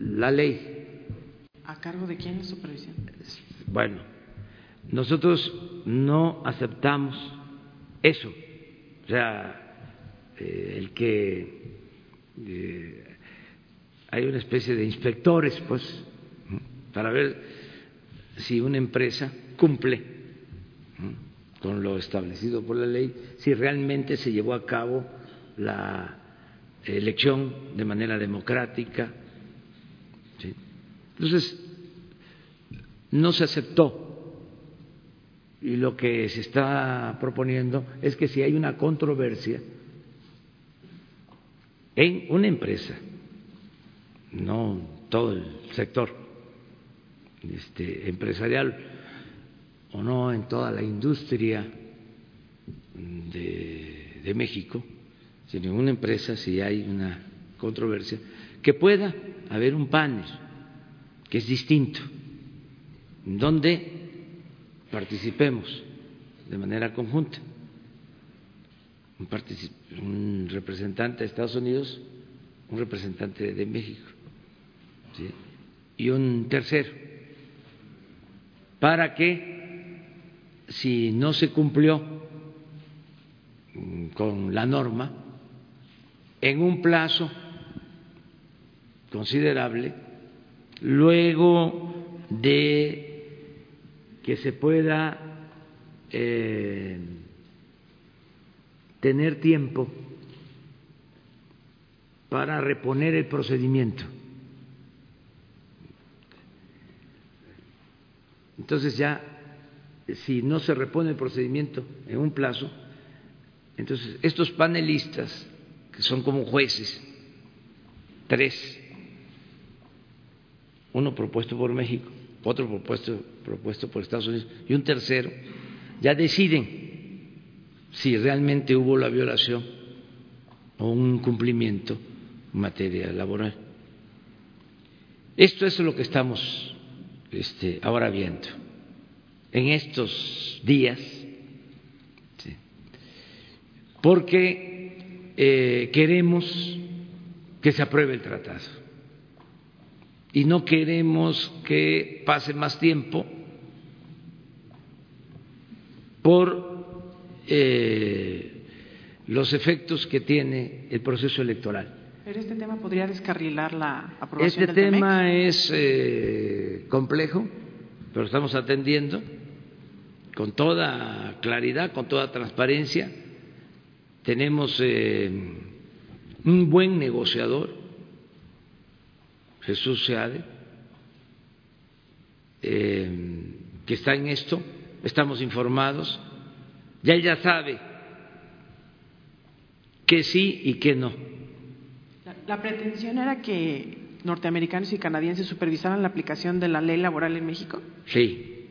la ley. ¿A cargo de quién es supervisión? Bueno, nosotros no aceptamos eso. O sea, eh, el que eh, hay una especie de inspectores, pues, para ver si una empresa cumple con lo establecido por la ley, si realmente se llevó a cabo la elección de manera democrática. Entonces, no se aceptó y lo que se está proponiendo es que si hay una controversia en una empresa, no todo el sector, este, empresarial o no en toda la industria de, México, sino en una empresa, si hay una controversia, que pueda haber un panel que es distinto, donde participemos de manera conjunta. Un, representante de Estados Unidos, un representante de México y un tercero para que si no se cumplió con la norma en un plazo considerable, luego de que se pueda eh, tener tiempo para reponer el procedimiento. Entonces ya, si no se repone el procedimiento en un plazo, entonces estos panelistas, que son como jueces, tres, uno propuesto por México, otro propuesto, propuesto por Estados Unidos y un tercero, ya deciden si realmente hubo la violación o un incumplimiento en materia laboral. Esto es lo que estamos este, ahora viendo. En estos días, porque eh, queremos que se apruebe el tratado y no queremos que pase más tiempo por eh, los efectos que tiene el proceso electoral. Pero este tema podría descarrilar la aprobación este tema es eh, complejo, pero estamos atendiendo con toda claridad, con toda transparencia. Tenemos eh, un buen negociador, Jesús Seade, eh, que está en esto, estamos informados, ya ella sabe que sí y que no. La, pretensión era que norteamericanos y canadienses supervisaran la aplicación de la ley laboral en México. Sí.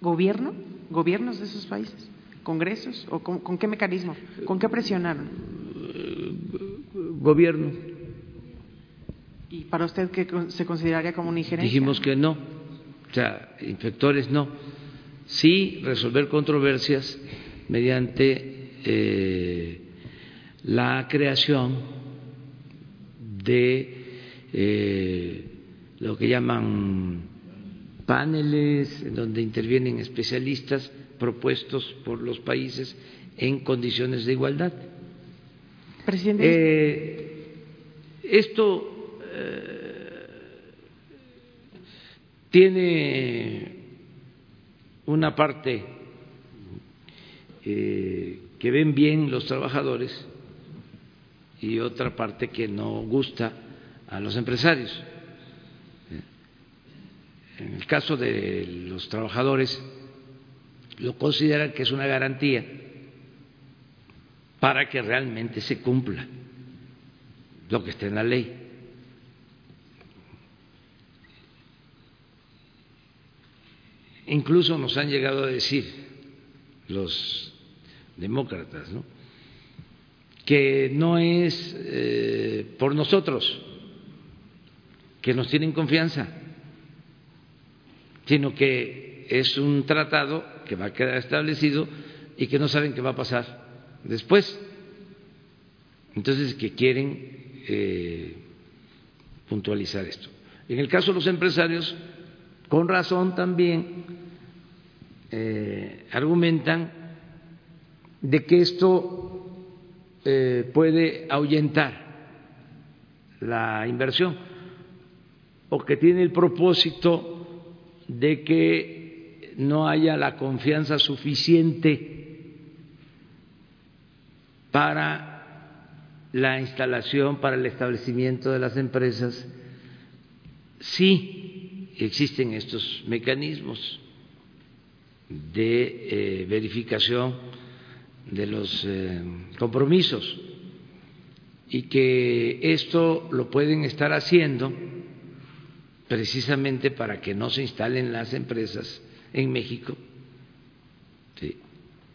¿Gobierno? ¿Gobiernos de esos países? ¿Congresos? ¿O con, con qué mecanismo? ¿Con qué presionaron? Gobierno. ¿Y para usted qué se consideraría como una injerencia? Dijimos que no. O sea, inspectores no. Sí resolver controversias mediante eh, la creación de eh, lo que llaman paneles en donde intervienen especialistas propuestos por los países en condiciones de igualdad. Presidente. Eh, esto eh, tiene una parte eh, que ven bien los trabajadores y otra parte que no gusta a los empresarios. En el caso de los trabajadores, lo consideran que es una garantía para que realmente se cumpla lo que está en la ley. Incluso nos han llegado a decir los demócratas, ¿no? Que no es eh, por nosotros, que nos tienen confianza, sino que es un tratado que va a quedar establecido y que no saben qué va a pasar después. Entonces, que quieren eh, puntualizar esto. En el caso de los empresarios, con razón también eh, argumentan de que esto eh, puede ahuyentar la inversión o que tiene el propósito de que no haya la confianza suficiente para la instalación, para el establecimiento de las empresas, sí existen estos mecanismos de eh, verificación de los eh, compromisos y que esto lo pueden estar haciendo precisamente para que no se instalen las empresas en México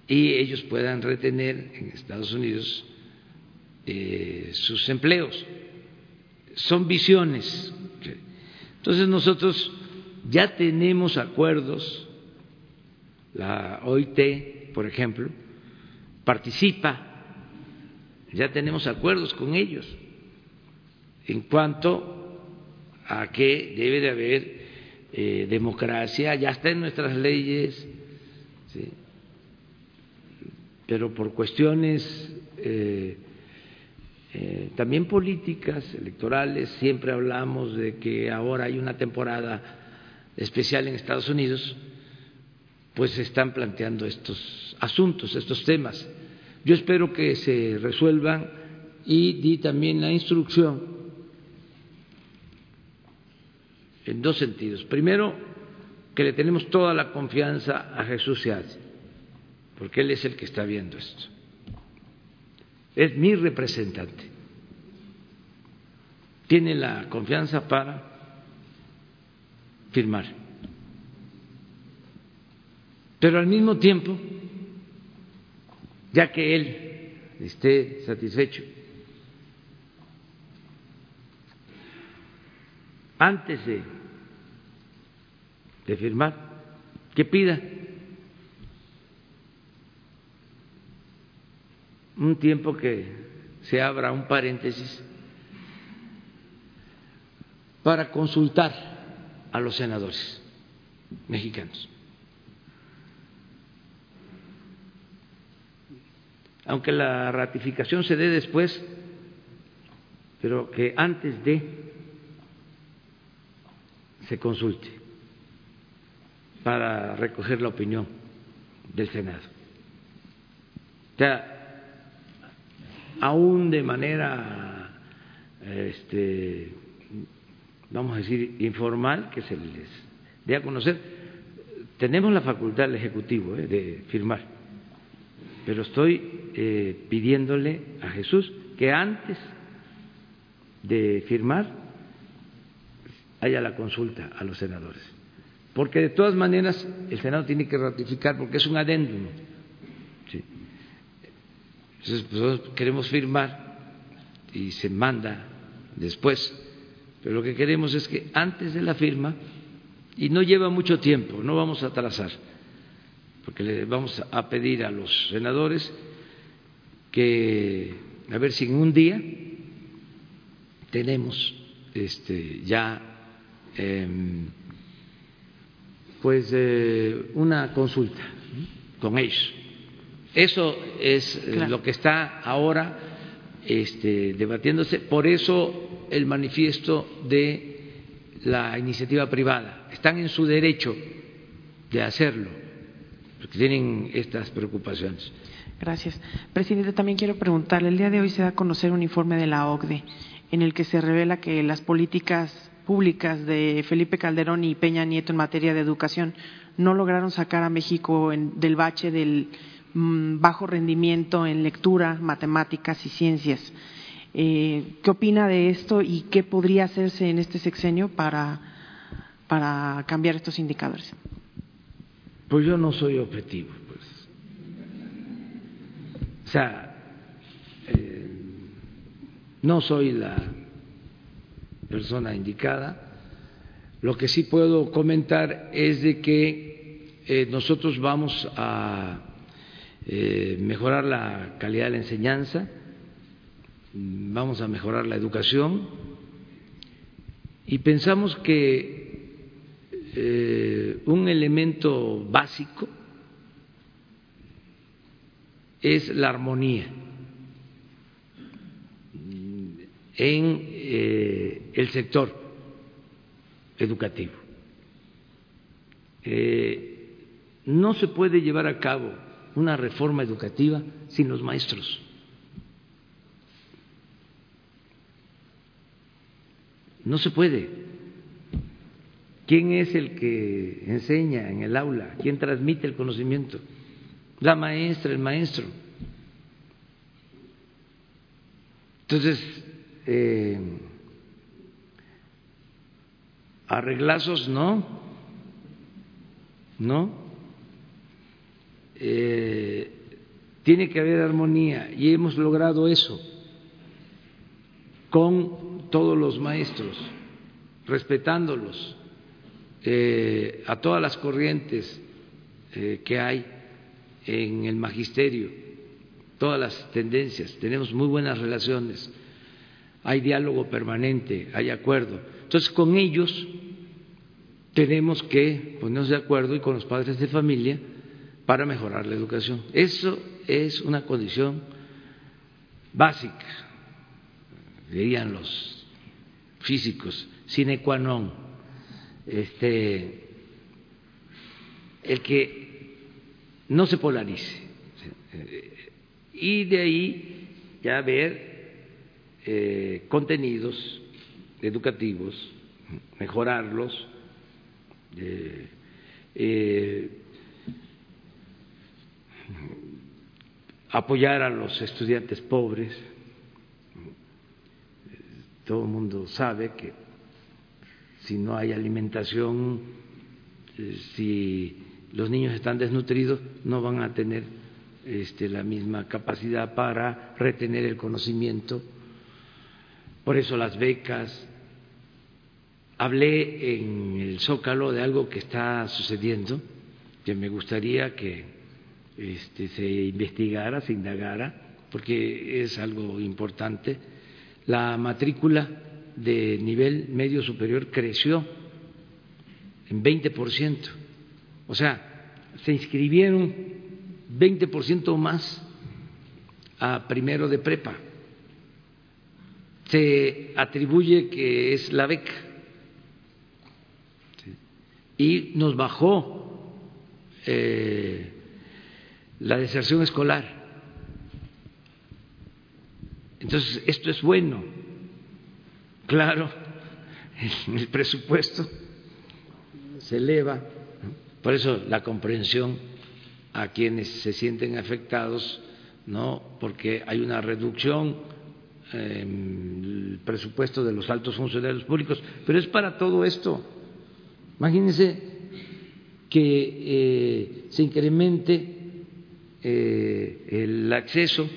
y ellos puedan retener en Estados Unidos eh, sus empleos. Son visiones. Entonces nosotros ya tenemos acuerdos, la OIT, por ejemplo, participa, ya tenemos acuerdos con ellos en cuanto a que debe de haber eh, democracia, ya está en nuestras leyes, pero por cuestiones eh, eh, también políticas, electorales, siempre hablamos de que ahora hay una temporada especial en Estados Unidos, pues están planteando estos asuntos, estos temas. Yo espero que se resuelvan y di también la instrucción en dos sentidos. Primero, que le tenemos toda la confianza a Jesús Seaz, porque Él es el que está viendo esto. Es mi representante. Tiene la confianza para firmar. Pero al mismo tiempo, ya que Él esté satisfecho, antes de, de firmar, que pida un tiempo que se abra un paréntesis para consultar a los senadores mexicanos. Aunque la ratificación se dé después, pero que antes de se consulte para recoger la opinión del Senado. O sea, aún de manera, este, vamos a decir, informal, que se les dé a conocer, tenemos la facultad del Ejecutivo eh, de firmar, pero estoy eh, pidiéndole a Jesús que antes de firmar haya la consulta a los senadores. Porque de todas maneras el Senado tiene que ratificar porque es un adendum. Entonces, nosotros queremos firmar y se manda después. Pero lo que queremos es que antes de la firma, y no lleva mucho tiempo, no vamos a atrasar, porque le vamos a pedir a los senadores que, a ver si en un día tenemos este, ya Em, pues eh, una consulta con ellos. Eso es eh, lo que está ahora este, debatiéndose. Por eso el manifiesto de la iniciativa privada. Están en su derecho de hacerlo, porque tienen estas preocupaciones. Gracias. Presidente, también quiero preguntarle, el día de hoy se da a conocer un informe de la OCDE en el que se revela que las políticas públicas de Felipe Calderón y Peña Nieto en materia de educación no lograron sacar a México del bache del mm, bajo rendimiento en lectura, matemáticas y ciencias. Eh, ¿Qué opina de esto y qué podría hacerse en este sexenio para, para cambiar estos indicadores? Pues yo no soy objetivo. Pues. O sea, eh, no soy la persona indicada. Lo que sí puedo comentar es de que eh, nosotros vamos a eh, mejorar la calidad de la enseñanza, vamos a mejorar la educación y pensamos que eh, un elemento básico es la armonía en eh, el sector educativo. Eh, no se puede llevar a cabo una reforma educativa sin los maestros. No se puede. ¿Quién es el que enseña en el aula? ¿Quién transmite el conocimiento? La maestra, el maestro. Entonces, eh, arreglazos no, no. Eh, tiene que haber armonía y hemos logrado eso con todos los maestros, respetándolos, eh, a todas las corrientes eh, que hay en el magisterio, todas las tendencias, tenemos muy buenas relaciones hay diálogo permanente, hay acuerdo. Entonces, con ellos tenemos que ponernos de acuerdo y con los padres de familia para mejorar la educación. Eso es una condición básica, dirían los físicos, sine qua non. Este, el que no se polarice. Y de ahí ya ver eh, contenidos educativos, mejorarlos, eh, apoyar a los estudiantes pobres. Todo el mundo sabe que si no hay alimentación, eh, si los niños están desnutridos, no van a tener este, la misma capacidad para retener el conocimiento. Por eso las becas. Hablé en el Zócalo de algo que está sucediendo, que me gustaría que este, se investigara, se indagara, porque es algo importante. La matrícula de nivel medio superior creció en 20%. O sea, se inscribieron 20% más a primero de prepa. Se atribuye que es la beca. Y nos bajó eh, la deserción escolar. Entonces, esto es bueno. Claro, el presupuesto se eleva, por eso la comprensión a quienes se sienten afectados, ¿no? Porque hay una reducción en el presupuesto de los altos funcionarios públicos, pero es para todo esto. Imagínense que eh, se incremente eh, el acceso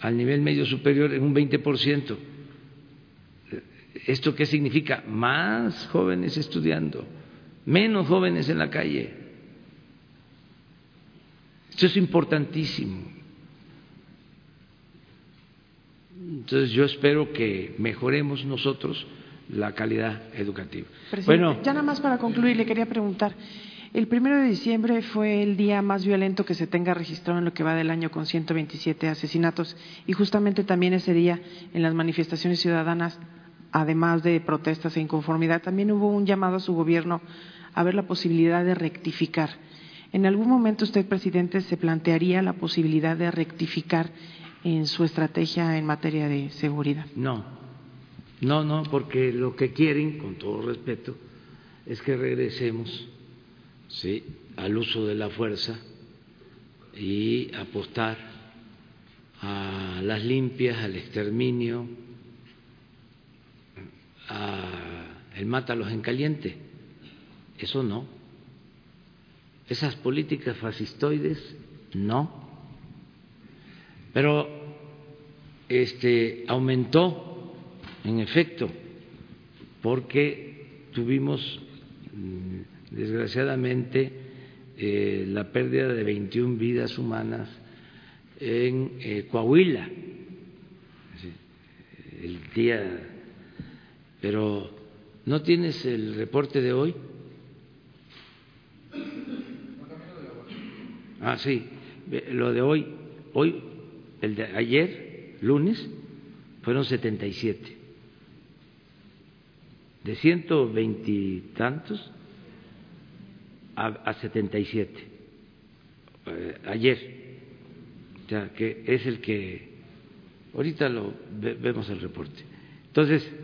al nivel medio superior en un 20%. ¿Esto qué significa? Más jóvenes estudiando, menos jóvenes en la calle. Esto es importantísimo. Entonces yo espero que mejoremos nosotros la calidad educativa. bueno, ya nada más para concluir, le quería preguntar, el primero de diciembre fue el día más violento que se tenga registrado en lo que va del año con 127 asesinatos y justamente también ese día en las manifestaciones ciudadanas, además de protestas e inconformidad, también hubo un llamado a su gobierno a ver la posibilidad de rectificar. ¿En algún momento usted, presidente, se plantearía la posibilidad de rectificar en su estrategia en materia de seguridad? No, no, no, porque lo que quieren, con todo respeto, es que regresemos ¿sí? al uso de la fuerza y apostar a las limpias, al exterminio, a el mátalos en caliente. Eso no. Esas políticas fascistoides, no. Pero este aumentó, en efecto, porque tuvimos desgraciadamente eh, la pérdida de 21 vidas humanas en eh, Coahuila el día pero no tienes el reporte de hoy ah sí. Lo de hoy hoy el de ayer lunes fueron 77 de ciento veintitantos a, 77 eh, ayer, ya que es el que ahorita lo vemos el reporte. Entonces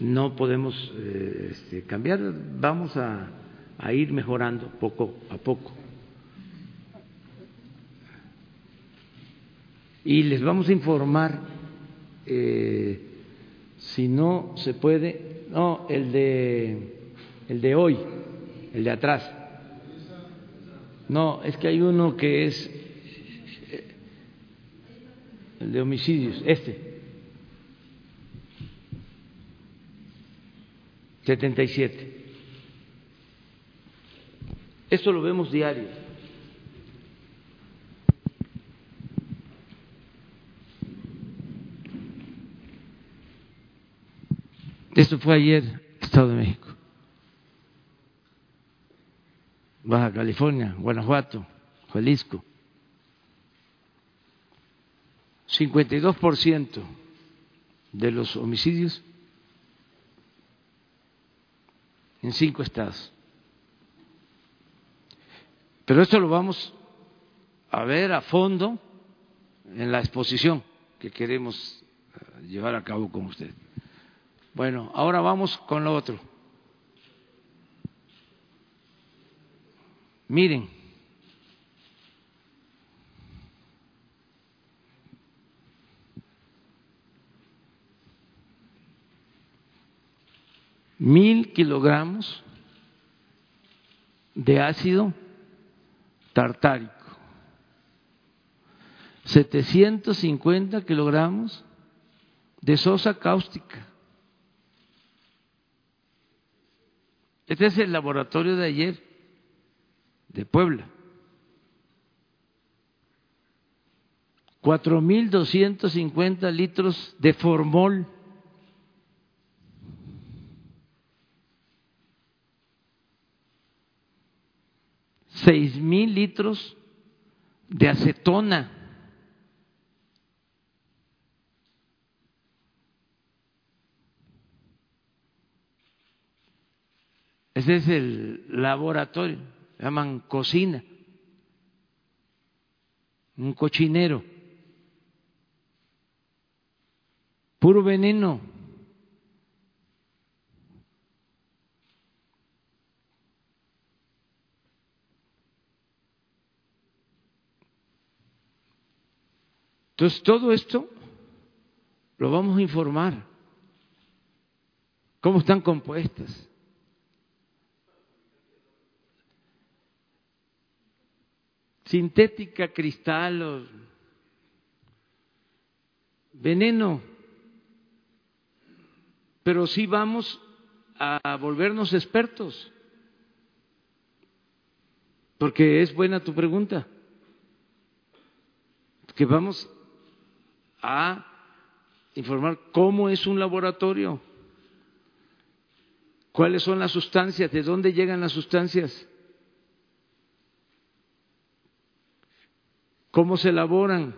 no podemos eh, este, cambiar, vamos a, ir mejorando poco a poco. Y les vamos a informar eh, si no se puede, no, el de el de hoy el de atrás. No, es que hay uno que es el de homicidios, este. 77. Esto lo vemos diario. Esto fue ayer, Estado de México. Baja California, Guanajuato, Jalisco. 52% de los homicidios en cinco estados. Pero esto lo vamos a ver a fondo en la exposición que queremos eh, llevar a cabo con usted. Bueno, ahora vamos con lo otro. Miren, mil kilogramos de ácido tartárico, 750 kilogramos de sosa cáustica. Este es el laboratorio de ayer de Puebla. 4.250 litros de formol. Seis mil litros de acetona. Ese es el laboratorio llaman cocina, un cochinero, puro veneno. Entonces, todo esto lo vamos a informar. ¿Cómo están compuestas? sintética, cristal, veneno. Pero sí vamos a volvernos expertos, porque es buena tu pregunta, que vamos a informar cómo es un laboratorio, cuáles son las sustancias, de dónde llegan las sustancias. cómo se elaboran,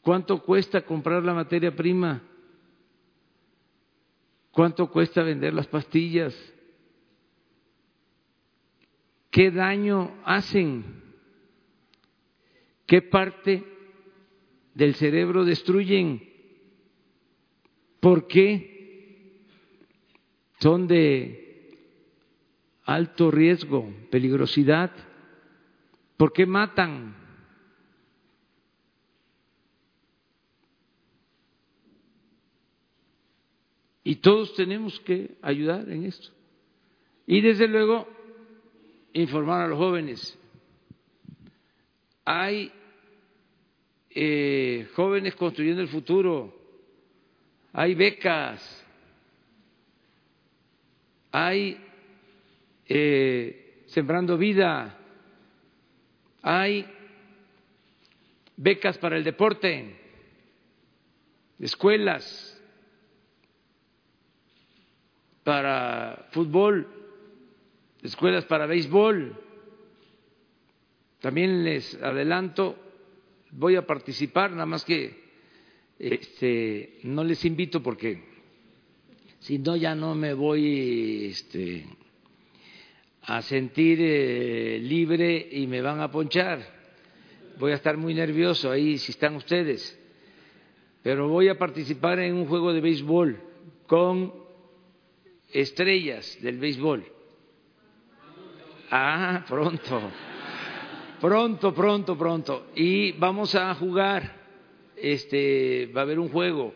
cuánto cuesta comprar la materia prima, cuánto cuesta vender las pastillas, qué daño hacen, qué parte del cerebro destruyen, por qué son de alto riesgo, peligrosidad. ¿Por qué matan? Y todos tenemos que ayudar en esto. Y desde luego, informar a los jóvenes. Hay eh, jóvenes construyendo el futuro, hay becas, hay eh, sembrando vida, hay becas para el deporte, escuelas para fútbol, escuelas para béisbol. También les adelanto, voy a participar, nada más que este, no les invito porque si no ya no me voy este, a sentir eh, libre y me van a ponchar. Voy a estar muy nervioso ahí si están ustedes. Pero voy a participar en un juego de béisbol con estrellas del béisbol. Ah, pronto. Pronto, pronto, pronto. Y vamos a jugar. Este, va a haber un juego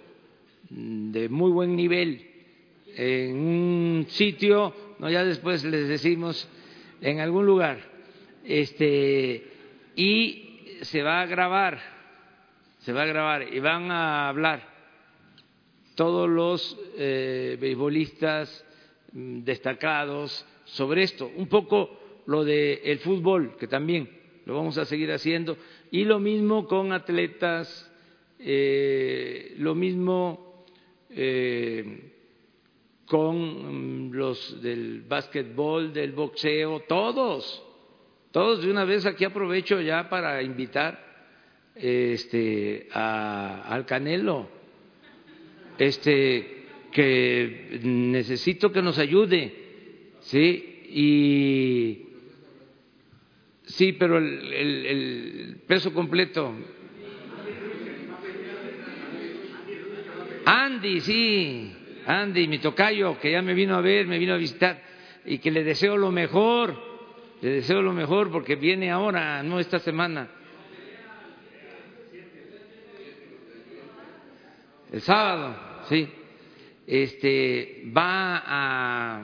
de muy buen nivel en un sitio no ya después les decimos en algún lugar, este, y se va a grabar, se va a grabar y van a hablar todos los eh, beisbolistas mm, destacados sobre esto, un poco lo del el fútbol, que también lo vamos a seguir haciendo, y lo mismo con atletas, eh, lo mismo eh, con mm, los del básquetbol, del boxeo, todos, todos de una vez aquí aprovecho ya para invitar este, al Canelo, este, que necesito que nos ayude, ¿sí? Y sí, pero el, el, el peso completo. Andy, sí, Andy, mi tocayo, que ya me vino a ver, me vino a visitar y que le deseo lo mejor, le deseo lo mejor porque viene ahora, no esta semana. El sábado, sí. Este va a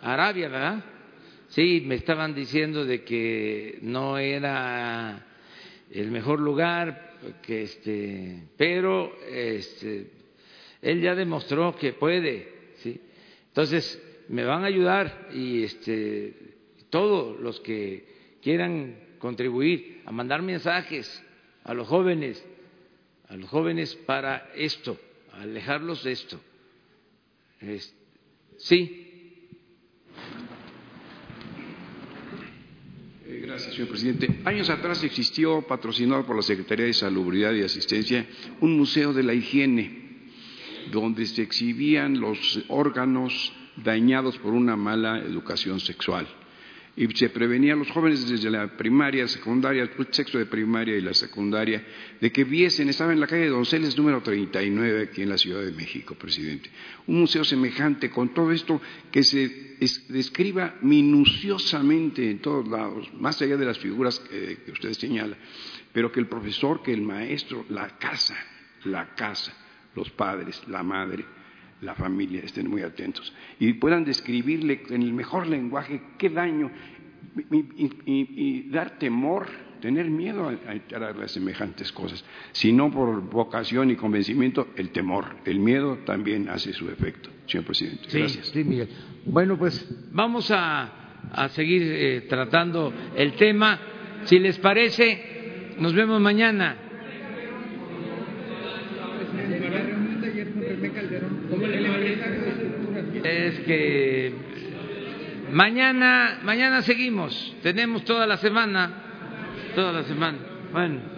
Arabia, ¿verdad? Sí, me estaban diciendo de que no era el mejor lugar, que este, pero este, él ya demostró que puede, sí. Entonces me van a ayudar y este, todos los que quieran contribuir a mandar mensajes a los jóvenes a los jóvenes para esto, alejarlos de esto. sí. Gracias, señor presidente. Años atrás existió, patrocinado por la Secretaría de Salubridad y Asistencia, un museo de la higiene, donde se exhibían los órganos dañados por una mala educación sexual y se prevenía a los jóvenes desde la primaria, secundaria, el sexto de primaria y la secundaria, de que viesen, estaba en la calle de Donceles número 39 aquí en la Ciudad de México, presidente. Un museo semejante con todo esto que se describa minuciosamente en todos lados, más allá de las figuras que, que usted señala, pero que el profesor, que el maestro, la casa, la casa, los padres, la madre, la familia estén muy atentos y puedan describirle en el mejor lenguaje qué daño y, dar temor, tener miedo a, entrar a semejantes cosas, sino por vocación y convencimiento, el temor, el miedo también hace su efecto, señor presidente. Gracias. Sí, Miguel. Bueno, pues vamos a, a seguir eh, tratando el tema. Si les parece, nos vemos mañana. Es que mañana, mañana seguimos, tenemos toda la semana, toda la semana. Bueno.